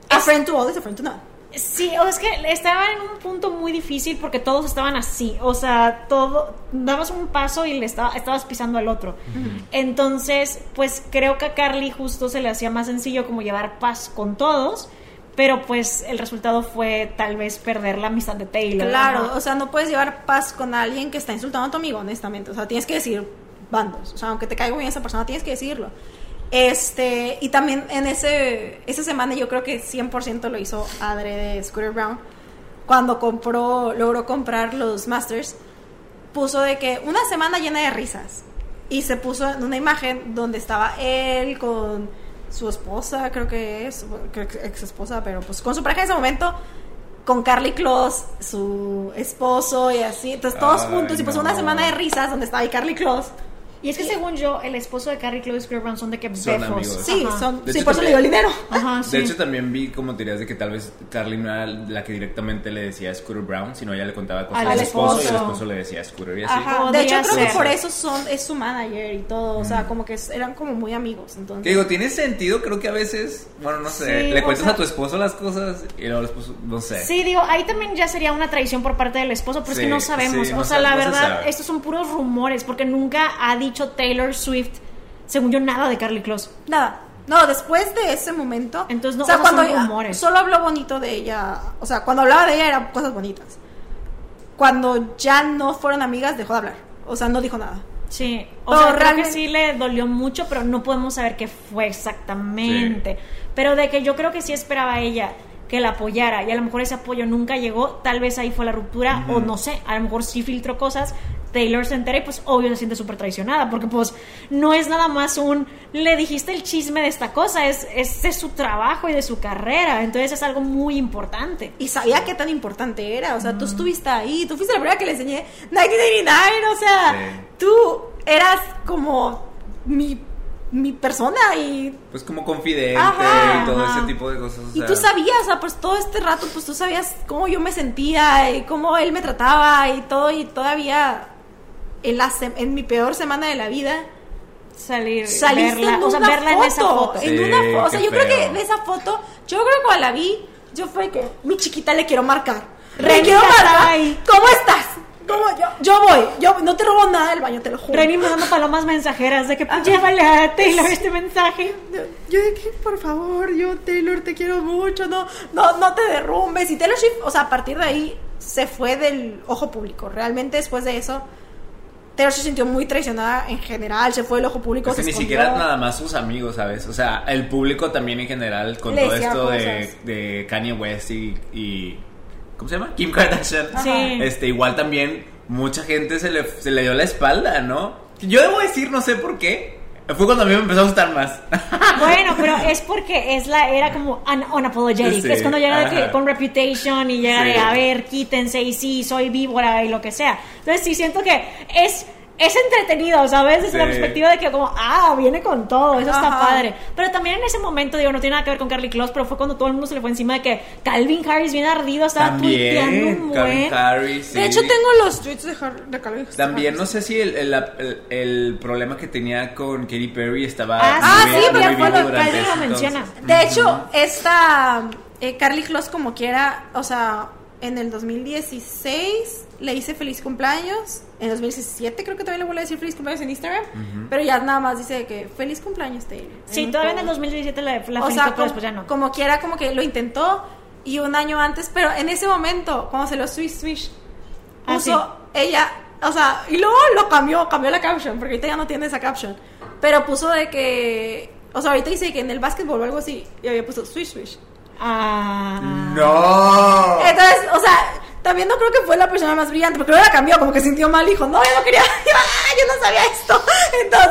A Es- friend to all is a friend to none. Sí, o es que estaba en un punto muy difícil porque todos estaban así, o sea, todo, dabas un paso y le estaba, estabas pisando al otro. Entonces, pues creo que a Carly justo se le hacía más sencillo como llevar paz con todos, pero pues el resultado fue tal vez perder la amistad de Taylor. Claro, o sea, no puedes llevar paz con alguien que está insultando a tu amigo, honestamente. O sea, tienes que decir bandos. O sea, aunque te caiga bien esa persona, tienes que decirlo. Este, y también en ese, esa semana yo creo que 100% lo hizo adrede Scooter Brown. Cuando compró, logró comprar los Masters, puso de que una semana llena de risas. Y se puso en una imagen donde estaba él con su esposa, creo que es, ex esposa, pero pues con su pareja en ese momento, con Carly Kloss, su esposo y así, entonces todos Ay, juntos, y pues una semana de risas donde estaba ahí Carly Kloss. Y es que según yo, el esposo de Carrie y Chris Brown son de que Son befos. amigos. Sí, Ajá. son, De sí, hecho, por eso le dio el también- dinero. Ajá, sí. De hecho, también vi como teorías de que tal vez Carly no era la que directamente le decía a Scooter Brown, sino ella le contaba cosas Al al esposo, y el esposo. esposo le decía a Scooter y así. Ajá. De hecho, creo que ser. por eso son, es su manager y todo. O sea, como que eran como muy amigos. Entonces. Que digo, tiene sentido, creo que a veces, bueno, no sé, Sí, le cuentas sea- a tu esposo las cosas y luego el esposo, no sé. Sí, digo, ahí también ya sería una traición por parte del esposo, pero es que no sabemos. sí, o no sea, la no se verdad, sabe. estos son puros rumores, porque nunca ha dicho Taylor Swift, según yo, nada de Carly Close. Nada. No, después de ese momento. Entonces, no, o sea, cuando son ella- rumores. solo habló bonito de ella. O sea, cuando hablaba de ella eran cosas bonitas. Cuando ya no fueron amigas, dejó de hablar. O sea, no dijo nada. Sí, o Pero sea, creo que realmente- sí le dolió mucho, pero no podemos saber qué fue exactamente. Pero de que yo creo que sí esperaba ella que la apoyara y a lo mejor ese apoyo nunca llegó, tal vez ahí fue la ruptura o no sé, a lo mejor sí filtró cosas, Taylor se entera y pues obvio se siente súper traicionada porque pues no es nada más un le dijiste el chisme de esta cosa, es, es de su trabajo y de su carrera, entonces es algo muy importante. Y sabía qué tan importante era. O sea, tú estuviste ahí. Tú fuiste la primera que le enseñé 1989. O sea, Sí. tú eras como mi, mi persona y Pues como confidente Ajá, y todo ajá. ese tipo de cosas. o Y tú sabías, o sea, pues todo este rato, pues tú sabías cómo yo me sentía y cómo él me trataba y todo, y todavía en, la en mi peor semana de la vida Salir, saliste verla, en o sea, una verla foto, en esa foto. en Sí, una fo- o sea, yo creo que feo. en esa foto, yo creo que cuando la vi, yo fue que mi chiquita le quiero marcar. Le quiero marcar. Catay. ¿Cómo estás? ¿Cómo? Yo, yo voy, yo no te robo nada del baño, te lo juro. Reni mandando palomas mensajeras de que pues, llévale a Taylor este mensaje. Yo de que, por favor, yo, Taylor, te quiero mucho, no, no, no te derrumbes. Y Taylor Swift, o sea, a partir de ahí se fue del ojo público. Realmente después de eso, Taylor se sintió muy traicionada en general, se fue del ojo público. Es que se ni escondió. siquiera nada más sus amigos, ¿sabes? O sea, el público también en general con Le todo esto de Kanye West y, y- ¿Cómo se llama? Kim Kardashian. Sí. Este, igual también mucha gente se le, se le dio la espalda, ¿no? Yo debo decir, no sé por qué. Fue cuando a mí me empezó a gustar más. Bueno, pero es porque es la era como un- unapologetic. Sí, es cuando llega de que, con reputation y llega Sí. de a ver, quítense y sí, soy víbora y lo que sea. Entonces sí siento que es es entretenido, ¿sabes? Desde la Sí. perspectiva de que como, ah, viene con todo, eso está padre. Pero también en ese momento, digo, no tiene nada que ver con Carly Close, pero fue cuando todo el mundo se le fue encima de que Calvin Harris bien ardido, estaba tuiteando También, un Calvin buen. Harris. De sí. hecho, tengo los tweets de, Har- de Calvin También no sé si el, el, el- el problema que tenía con Katy Perry estaba Ah, muy, sí, muy pero Calvin lo menciona. De hecho, esta eh, Carly Close como quiera, o sea, en el 2016 le hice feliz cumpleaños. En 2017 creo que también le vuelvo a decir feliz cumpleaños en Instagram. Pero ya nada más dice que feliz cumpleaños, Taylor. Sí, un todavía en el post. 2017 la, la o sea, como, después ya no. como quiera, como que lo intentó y un año antes, pero en ese momento, cuando se lo swish swish, Ah, puso ella, o sea, y luego lo cambió, cambió la caption, porque ahorita ya no tiene esa caption, pero puso de que, o sea, ahorita dice que en el básquetbol o algo así, y había puesto swish swish. Ah. ¡No! Entonces, o sea, también no creo que fue la persona más brillante, porque luego la cambió, como que sintió mal, dijo, no, yo no quería, yo, yo no sabía esto. Entonces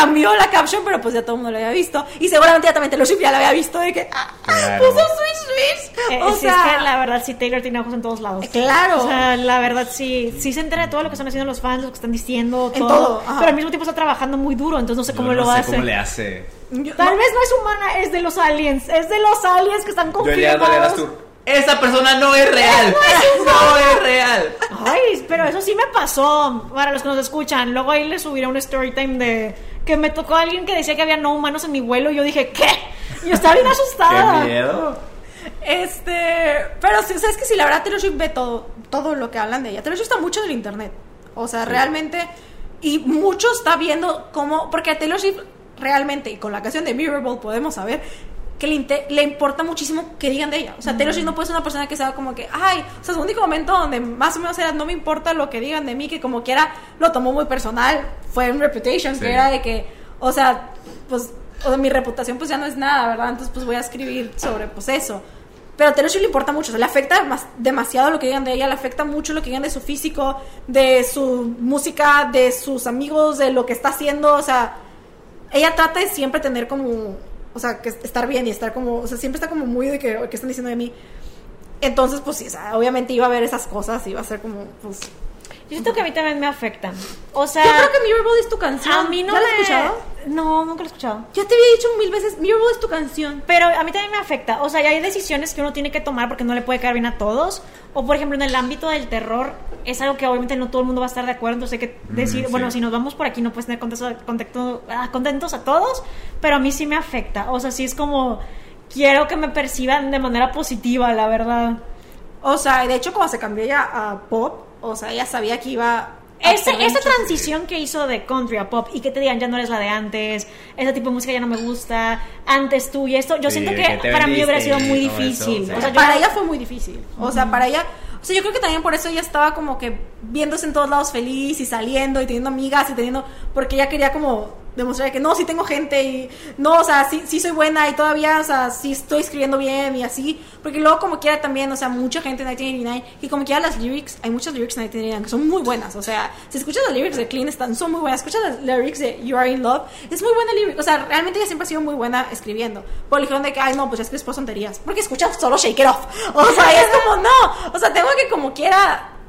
cambió la caption, pero pues ya todo el mundo lo había visto. Y seguramente ya también Taylor Swift ya la había visto, de que, ah, Claro. puso Swish Swish. Eh, o sí, sea, es que la verdad sí Taylor tiene ojos en todos lados. Claro. O sea, la verdad sí, sí se entera de todo lo que están haciendo los fans, lo que están diciendo, En todo. pero al mismo tiempo está trabajando muy duro, entonces no sé Yo cómo no lo sé hace. cómo le hace. yo- Tal no, vez no es humana, es de los aliens, es de los aliens que están Yo ya no le confirmados. Esa persona no es real. No es real. Ay, pero eso sí me pasó. Para los que nos escuchan, luego ahí les subiré un story time de que me tocó a alguien que decía que había no humanos en mi vuelo y yo dije, ¿qué? Y yo estaba bien asustada. Qué miedo. Este, pero sí, sabes que si la verdad Taylor Swift ve todo, todo lo que hablan de ella. Taylor Swift está mucho en el internet. O sea, realmente, y mucho está viendo cómo, porque Taylor Swift realmente, y con la canción de Mirrorball podemos saber que le, importa muchísimo que digan de ella. O sea, Taylor Swift no puede ser una persona que sea como que, ay, o sea, su único momento donde más o menos era, no me importa lo que digan de mí, que como quiera lo tomó muy personal, fue en Reputation, Sí. que era de que, o sea, pues, o sea, mi reputación pues ya no es nada, ¿verdad? Entonces pues voy a escribir sobre pues eso. Pero a Taylor Swift le importa mucho, o sea, le afecta demas- demasiado lo que digan de ella, le afecta mucho lo que digan de su físico, de su música, de sus amigos, de lo que está haciendo, o sea, ella trata de siempre tener como, o sea, que estar bien y estar como, o sea, siempre está como muy de que, ¿qué están diciendo de mí? Entonces, pues sí, o sea, obviamente iba a ver esas cosas, iba a ser como, pues, Yo siento que a mí también me afectan. O sea, Yo creo que Mirrorball es tu canción. a mí no ¿Ya la me... has escuchado? No, nunca lo he escuchado. Yo te había dicho mil veces, Mirrorball es tu canción. Pero a mí también me afecta. O sea, ya hay decisiones que uno tiene que tomar porque no le puede caer bien a todos. O, por ejemplo, en el ámbito del terror, es algo que obviamente no todo el mundo va a estar de acuerdo. Entonces hay que decir, sí. bueno, si nos vamos por aquí, no puedes tener contentos, contacto- ah, contentos a todos. Pero a mí sí me afecta. O sea, sí es como. Quiero que me perciban de manera positiva, la verdad. O sea, de hecho, cuando se cambió ella a pop, o sea, ella sabía que iba. a Ese- perder esa transición que hizo de country a pop y que te digan ya no eres la de antes, ese tipo de música ya no me gusta, antes tú y esto, yo Sí, siento que para mí hubiera sido muy eso, difícil. O sea, yo- para ella fue muy difícil. O sea, para ella. O sea, yo creo que también por eso ella estaba como que viéndose en todos lados feliz y saliendo y teniendo amigas y teniendo. Porque ella quería como demostrar que no, sí tengo gente y no, o sea, sí, sí soy buena y todavía, o sea, sí estoy escribiendo bien y así. Porque luego, como quiera también, o sea, mucha gente en 1989 y como quiera las lyrics, hay muchas lyrics en 1989 que son muy buenas. O sea, si escuchas las lyrics de Clean, están, son muy buenas. Escuchas las lyrics de You Are in Love, es muy buena lyric. O sea, realmente ella siempre ha sido muy buena escribiendo. Por dijeron de que, ay, no, pues ya escribes por tonterías. Porque escuchas solo Shake It Off. O sea, es como, no. O sea, tengo que como quiera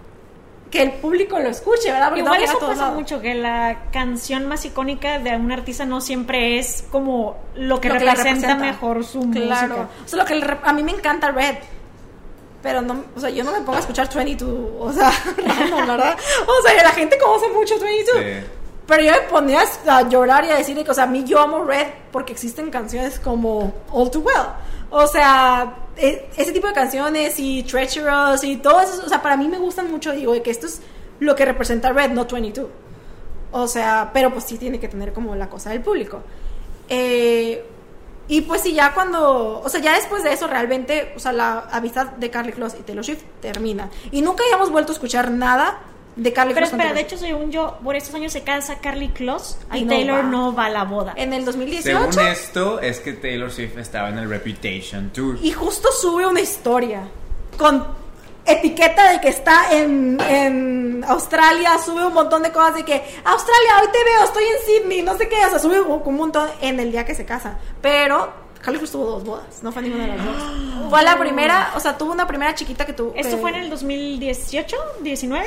que el público lo escuche, ¿verdad? Porque Igual que eso pasa lados. mucho, que la canción más icónica de un artista no siempre es como lo que, Lo que la representa, representa. mejor su Claro. música. O sea, lo que a mí me encanta Red. Pero no, o sea, yo no me pongo a escuchar 22, o sea, random, ¿verdad? O sea, la gente conoce mucho 22. Sí. Pero yo me ponía a llorar y a decir que, o sea, a mí yo amo Red porque existen canciones como All Too Well. O sea, ese tipo de canciones y Treacherous y todo eso, o sea, para mí me gustan mucho, digo, de que esto es lo que representa Red, no 22. O sea, pero pues sí tiene que tener como la cosa del público. Eh, y pues sí, ya cuando, o sea, ya después de eso realmente, o sea, la amistad de Carly Close y Taylor Swift termina. Y nunca habíamos vuelto a escuchar nada de Carly Pero Close. espera, de hecho, según yo, por estos años se casa Carly Close y no Taylor va. no va a la boda. En el 2018. Según esto, es que Taylor Swift estaba en el Reputation Tour. Y justo sube una historia con etiqueta de que está en, en Australia, sube un montón de cosas de que Australia, hoy te veo, estoy en Sydney, no sé qué, o sea, sube un, un montón en el día que se casan. Pero Close tuvo dos bodas, no fue ninguna de las dos. Fue la primera, o sea, tuvo una primera chiquita que tuvo. ¿Esto que- fue en el 2018? ¿19?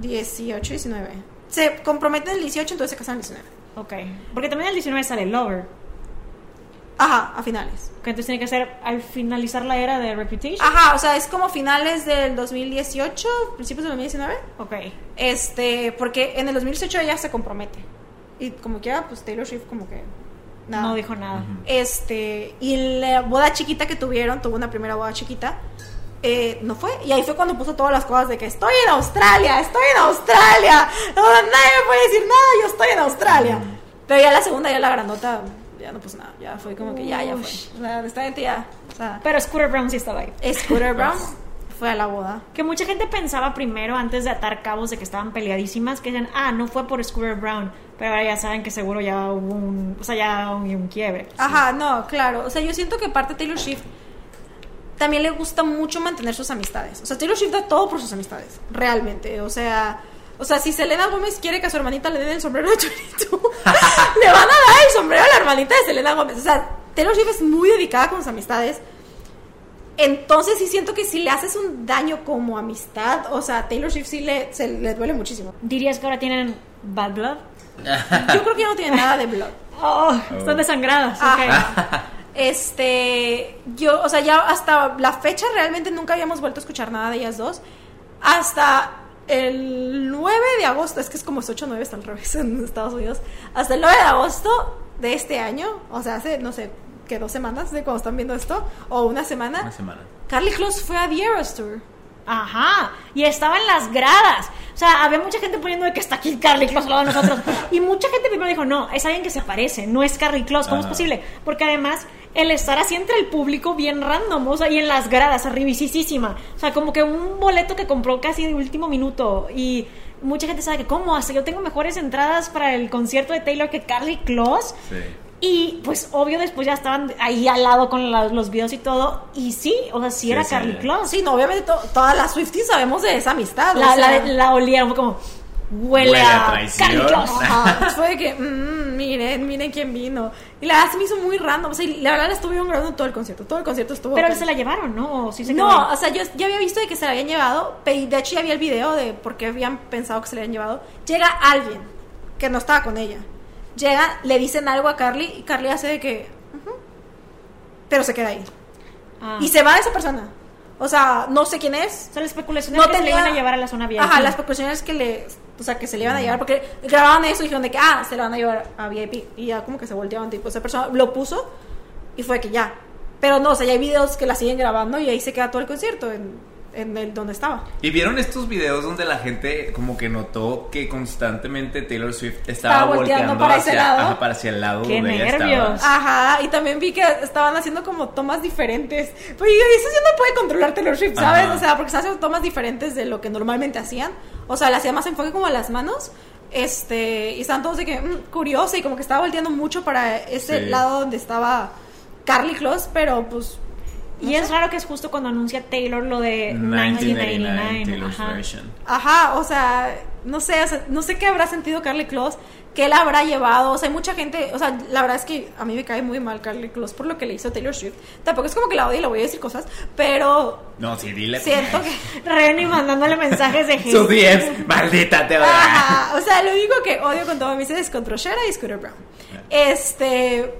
18, 19. Se comprometen en el 18, entonces se casan en el 19. Ok. Porque también el 19 sale Lover. Ajá, a finales. Que entonces tiene que ser al finalizar la era de Reputation. Ajá, o sea, es como finales del 2018, principios del 2019. Ok. Este, porque en el 2018 ella se compromete. Y como quiera, pues Taylor Swift como que nada. No dijo nada. Este, y la boda chiquita que tuvieron, tuvo una primera boda chiquita, eh, no fue. Y ahí fue cuando puso todas las cosas de que estoy en Australia, estoy en Australia. No, nadie me puede decir nada, yo estoy en Australia. Pero ya la segunda, ya la grandota, ya no puso nada. Ya fue como que ya, ya fue. O sea, honestamente ya. O sea, Pero Scooter Brown sí estaba ahí. Scooter Brown fue a la boda. Que mucha gente pensaba primero, antes de atar cabos de que estaban peleadísimas, que decían, ah, no fue por Scooter Brown. Pero ahora ya saben que seguro ya hubo un, o sea, ya hubo un quiebre. Ajá, no, claro. O sea, yo siento que parte Taylor Swift también le gusta mucho mantener sus amistades. O sea, Taylor Swift da todo por sus amistades, realmente. O sea, o sea, si Selena Gómez quiere que a su hermanita le den el sombrero de 22, le van a dar el sombrero a la hermanita de Selena Gómez. O sea, Taylor Swift es muy dedicada con sus amistades. Entonces sí siento que si le haces un daño como amistad, o sea, Taylor Swift sí le, se, le duele muchísimo. ¿Dirías que ahora tienen bad blood? Yo creo que ya no tiene nada de blood. Oh, están desangradas. ok. Ajá. Este, yo, o sea, ya hasta la fecha realmente nunca habíamos vuelto a escuchar nada de ellas dos. Hasta el 9 de agosto, es que es como es 8 9 está al revés en Estados Unidos. Hasta el 9 de agosto de este año, o sea, hace, no sé, que dos semanas de cuando están viendo esto, o una semana, Una semana. Carly Close fue a The Eras Tour. Ajá, y estaba en las gradas. O sea, había mucha gente poniendo de que está aquí Carly Close al lado de nosotros. Y mucha gente primero dijo, no, es alguien que se parece, no es Carly Close. ¿Cómo es posible? Porque además, el estar así entre el público bien random, o sea, y en las gradas, arribisísima. O sea, como que un boleto que compró casi de último minuto. Y mucha gente sabe que, ¿cómo? Hasta yo tengo mejores entradas para el concierto de Taylor que Carly Close. Sí. Y pues obvio después ya estaban ahí al lado con la- los videos y todo. Y sí, o sea, sí, Sí, era sí. Carly Close. Sí, no, obviamente to- todas las Swifties sabemos de esa amistad. o La, sea, la, la olieron, fue como, huele, Huele a a. Carly Close. Ajá, fue de que, mm, miren, miren quién vino. Y la verdad se me hizo muy random. O sea, la verdad la estuvieron grabando todo el concierto. Todo el concierto estuvo. Pero se la llevaron, ¿no? ¿O sí se No, o sea, yo ya había visto de que se la habían llevado. De hecho, ya había el video de por qué habían pensado que se la habían llevado. Llega alguien que no estaba con ella. Llega, le dicen algo a Carly y Carly hace de que. Pero se queda ahí. Ah. Y se va esa persona. O sea, no sé quién es. O sea, la especulación No que se le tenía- iban a llevar a la zona VIP. Ajá, las especulaciones que le. O sea, que se le iban a llevar. Porque grababan eso y dijeron de que, ah, se la van a llevar a VIP. Y ya como que se volteaban. Tipo, esa persona lo puso y fue que ya. Pero no, o sea, ya hay videos que la siguen grabando y ahí se queda todo el concierto en, en el donde estaba. ¿Y vieron estos videos donde la gente como que notó que constantemente Taylor Swift estaba, Estaba volteando volteando, para ese hacia, lado. ajá, para hacia el lado ¡Qué donde ella nervios! estaba? Ajá, y también vi que estaban haciendo como tomas diferentes. Pues y eso sí no puede controlar Taylor Swift, ¿sabes? Ajá. O sea, porque se hacen tomas diferentes de lo que normalmente hacían. O sea, le hacía más enfoque como a las manos. Este, y estaban todos de que, mm, curiosa, y como que estaba volteando mucho para ese Sí. lado donde estaba Carly Close, pero pues. Y es raro que es justo cuando anuncia Taylor lo de 1999. 1999 Taylor's Ajá. version. Ajá, o sea, no sé, o sea, no sé qué habrá sentido Carly Close, qué la habrá llevado, o sea, hay mucha gente, o sea, la verdad es que a mí me cae muy mal Carly Close por lo que le hizo Taylor Swift. Tampoco es como que la odie y le voy a decir cosas, pero No, sí, dile. siento que... Reni mandándole mensajes de hate. Sus 10, maldita te Ajá, o sea, lo único que odio con todo mi ser es contra Shera y Scooter Brown. Este,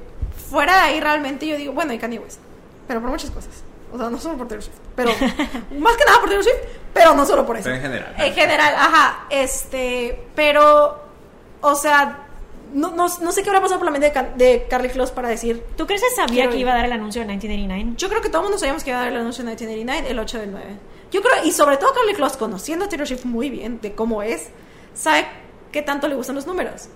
fuera de ahí realmente yo digo, bueno, y Kanye West, pero por muchas cosas. O sea, no solo por Taylor Swift, pero más que nada por Taylor Swift, pero no solo por eso. Pero en general. En general, ajá, este, pero, o sea, no, no, no sé qué habrá pasado por la mente de, Car- de Carly Close para decir, ¿Tú crees que sabía que ir. iba a dar el anuncio de 1989? yo creo que todo el mundo sabíamos que iba a dar el anuncio en 1989 el 8 del 9. Yo creo, y sobre todo Carly Close, conociendo a Taylor Swift muy bien de cómo es, sabe qué tanto le gustan los números.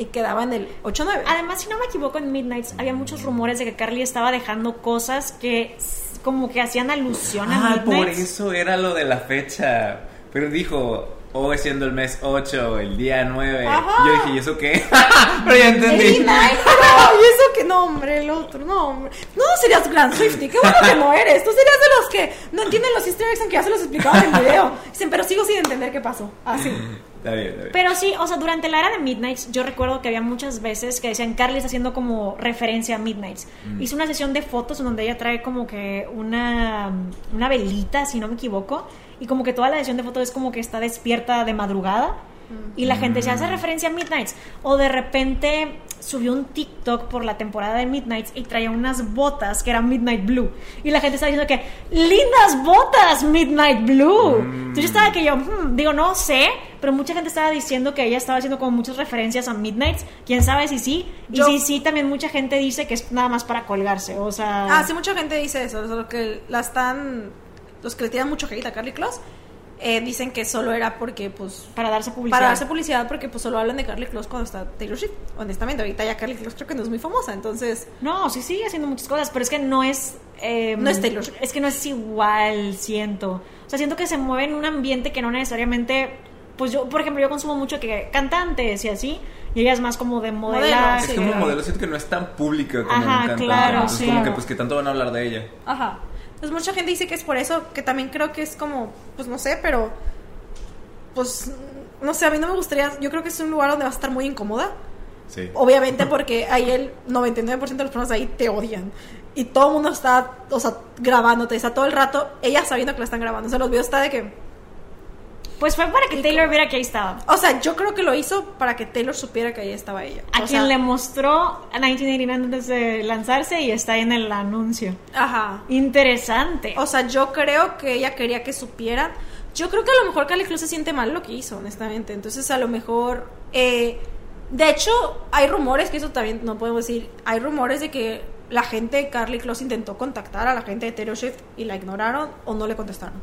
Y quedaba en el 8-9. Además, si no me equivoco, en Midnights había muchos rumores de que Carly estaba dejando cosas que s- como que hacían alusión a Ah, por Midnights. eso era lo de la fecha. Pero dijo, hoy siendo el mes 8, el día 9. Ajá. Yo dije, ¿y eso qué? Pero ya entendí. 89, no, y eso que no, hombre, el otro, no, hombre. No serías Grand Swifty, qué bueno que no eres. Tú serías de los que no entienden los easter eggs aunque ya se los explicaban en el video. Dicen, pero sigo sin entender qué pasó. Así. Está bien, está bien. Pero sí, o sea, durante la era de Midnights, yo recuerdo que había muchas veces que decían Carly está haciendo como referencia a Midnights. Mm. Hizo una sesión de fotos en donde ella trae como que una, una velita, si no me equivoco, y como que toda la sesión de fotos es como que está despierta de madrugada. Y la gente se hace Mm. referencia a Midnights. O de repente subió un TikTok por la temporada de Midnights y traía unas botas que eran Midnight Blue. Y la gente estaba diciendo que, lindas botas, Midnight Blue. Entonces yo estaba que yo, hmm, digo, no sé, pero mucha gente estaba diciendo que ella estaba haciendo como muchas referencias a Midnights. Quién sabe si sí. Y Yo- si sí, también mucha gente dice que es nada más para colgarse. O sea. Ah, sí, mucha gente dice eso. Los que la están. Los que le tiran mucho hate a Carly Close eh, dicen que solo era porque, pues. Para darse publicidad. Para darse publicidad, porque pues solo hablan de Carly Close cuando está Taylor Swift. Honestamente, ahorita ya Carly Close creo que no es muy famosa, entonces. No, sí sigue haciendo muchas cosas, pero es que no es... eh, No es Taylor Swift. Es que no es igual, siento. O sea, siento que se mueve en un ambiente que no necesariamente... Pues yo, por ejemplo, yo consumo mucho que cantantes y así, y ella es más como de modelar. es sí, como claro. modelo, siento que no es tan pública como Ajá, un cantante. claro, Entonces, sí. como que pues que tanto van a hablar de ella. Ajá. Pues mucha gente dice que es por eso, que también creo que es como, pues no sé, pero. Pues. No sé, a mí no me gustaría. Yo creo que es un lugar donde vas a estar muy incómoda. Sí. Obviamente porque ahí el 99% de las personas ahí te odian. Y todo el mundo está, o sea, grabándote, está todo el rato, ella sabiendo que la están grabando. O sea, los videos está de que... Pues fue para que Taylor viera que ahí estaba. O sea, yo creo que lo hizo para que Taylor supiera que ahí estaba ella. A O quien sea, le mostró a 1989 antes de lanzarse y está ahí en el anuncio. Ajá. Interesante. O sea, yo creo que ella quería que supieran. Yo creo que a lo mejor Carly Close se siente mal lo que hizo, honestamente. Entonces, a lo mejor. eh, de hecho, hay rumores, que eso también no podemos decir. Hay rumores de que la gente de Carly Close intentó contactar a la gente de Taylor Swift y la ignoraron o no le contestaron.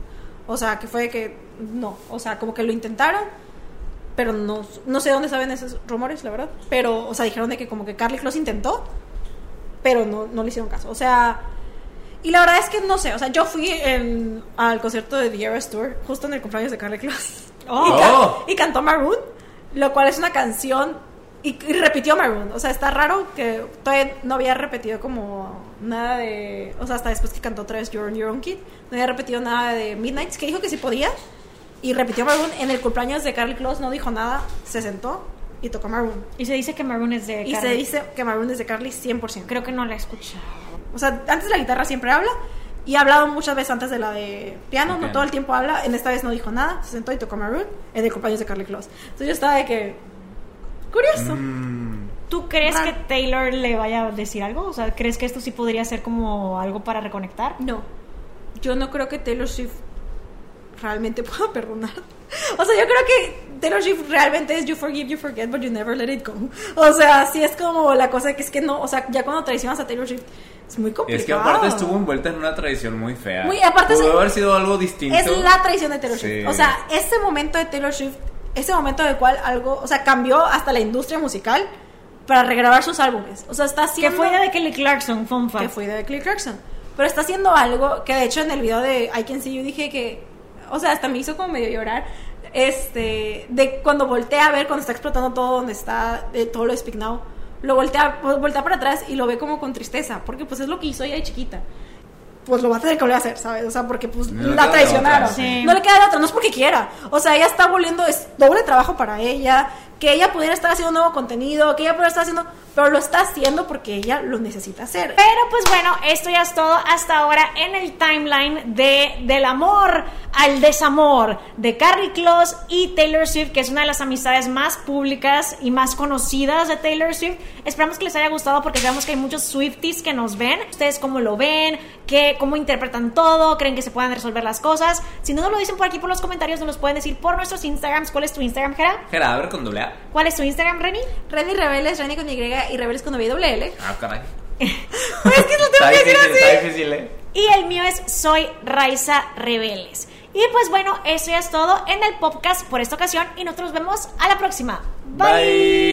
O sea, que fue que no. O sea, como que lo intentaron, pero no, no sé dónde saben esos rumores, la verdad. Pero, o sea, dijeron de que como que Carly Close intentó, pero no, no le hicieron caso. O sea, y la verdad es que no sé, o sea, yo fui en- al concierto de The Eras Tour justo en el cumpleaños de Carly Close. Oh. Y, Oh. y cantó Maroon, lo cual es una canción y, y repitió Maroon. O sea, está raro que todavía no había repetido como nada de, o sea, hasta después que cantó otra vez You're on Your Own Kid, no había repetido nada de Midnights, que dijo que sí podía, y repitió Maroon en el cumpleaños de Carly Close, no dijo nada, se sentó y tocó Maroon. Y se dice que Maroon es de Y Carly. se dice que Maroon es de Carly 100%. Creo que no la he escuchado. O sea, antes la guitarra siempre habla y ha hablado muchas veces antes de la de piano, no Ok. todo el tiempo habla, en esta vez no dijo nada, se sentó y tocó Maroon en el cumpleaños de Carly Close. Entonces yo estaba de que curioso. Mm, ¿Tú crees Raro. que Taylor le vaya a decir algo? O sea, ¿crees que esto sí podría ser como algo para reconectar? No, yo no creo que Taylor Swift realmente pueda perdonar. O sea, yo creo que Taylor Swift realmente es you forgive, you forget, but you never let it go. O sea, sí es como la cosa que es que no, o sea, ya cuando traicionas a Taylor Swift es muy complicado. Es que aparte estuvo envuelta en una tradición muy fea. Muy- aparte Pudo es- haber sido algo distinto. Es la traición de Taylor Swift. Sí. O sea, ese momento de Taylor Swift, ese momento del cual algo, o sea, cambió hasta la industria musical para regrabar sus álbumes. O sea, está Que haciendo... fue idea de Kelly Clarkson, fun fact. que fue de Clay Clarkson. Pero está haciendo algo que de hecho en el video de I Can See You dije que, o sea, hasta me hizo como medio llorar. Este, de cuando voltea a ver, cuando está explotando todo donde está eh, todo lo de Speak Now, lo voltea, voltea para atrás y lo ve como con tristeza, porque pues es lo que hizo ella de chiquita. Pues lo va a tener que volver a hacer, ¿sabes? O sea, porque pues No la traicionaron. otra, sí. No le queda de otra, no es porque quiera. O sea, ella está volviendo, es doble trabajo para ella, que ella pudiera estar haciendo nuevo contenido, que ella pudiera estar haciendo, pero lo está haciendo porque ella lo necesita hacer. Pero pues bueno, esto ya es todo hasta ahora en el timeline de del amor al desamor de Carrie Close y Taylor Swift, que es una de las amistades más públicas y más conocidas de Taylor Swift. Esperamos que les haya gustado porque sabemos que hay muchos Swifties que nos ven. Ustedes cómo lo ven, ¿Qué, cómo interpretan todo, creen que se puedan resolver las cosas. Si no nos lo dicen por aquí por los comentarios, nos los pueden decir por nuestros Instagrams. ¿Cuál es tu Instagram, Gera? Jera, a ver con doble ¿Cuál es tu Instagram, Reni? Reni Rebeles, Reni con Y y Rebeles con WL. Ah, caray. Pues es que lo tengo Está que decir difícil, así. está difícil, ¿eh? Y el mío es Soy Raiza Rebeles. Y pues bueno, eso ya es todo en el podcast por esta ocasión y nosotros nos vemos a la próxima. Bye. Bye.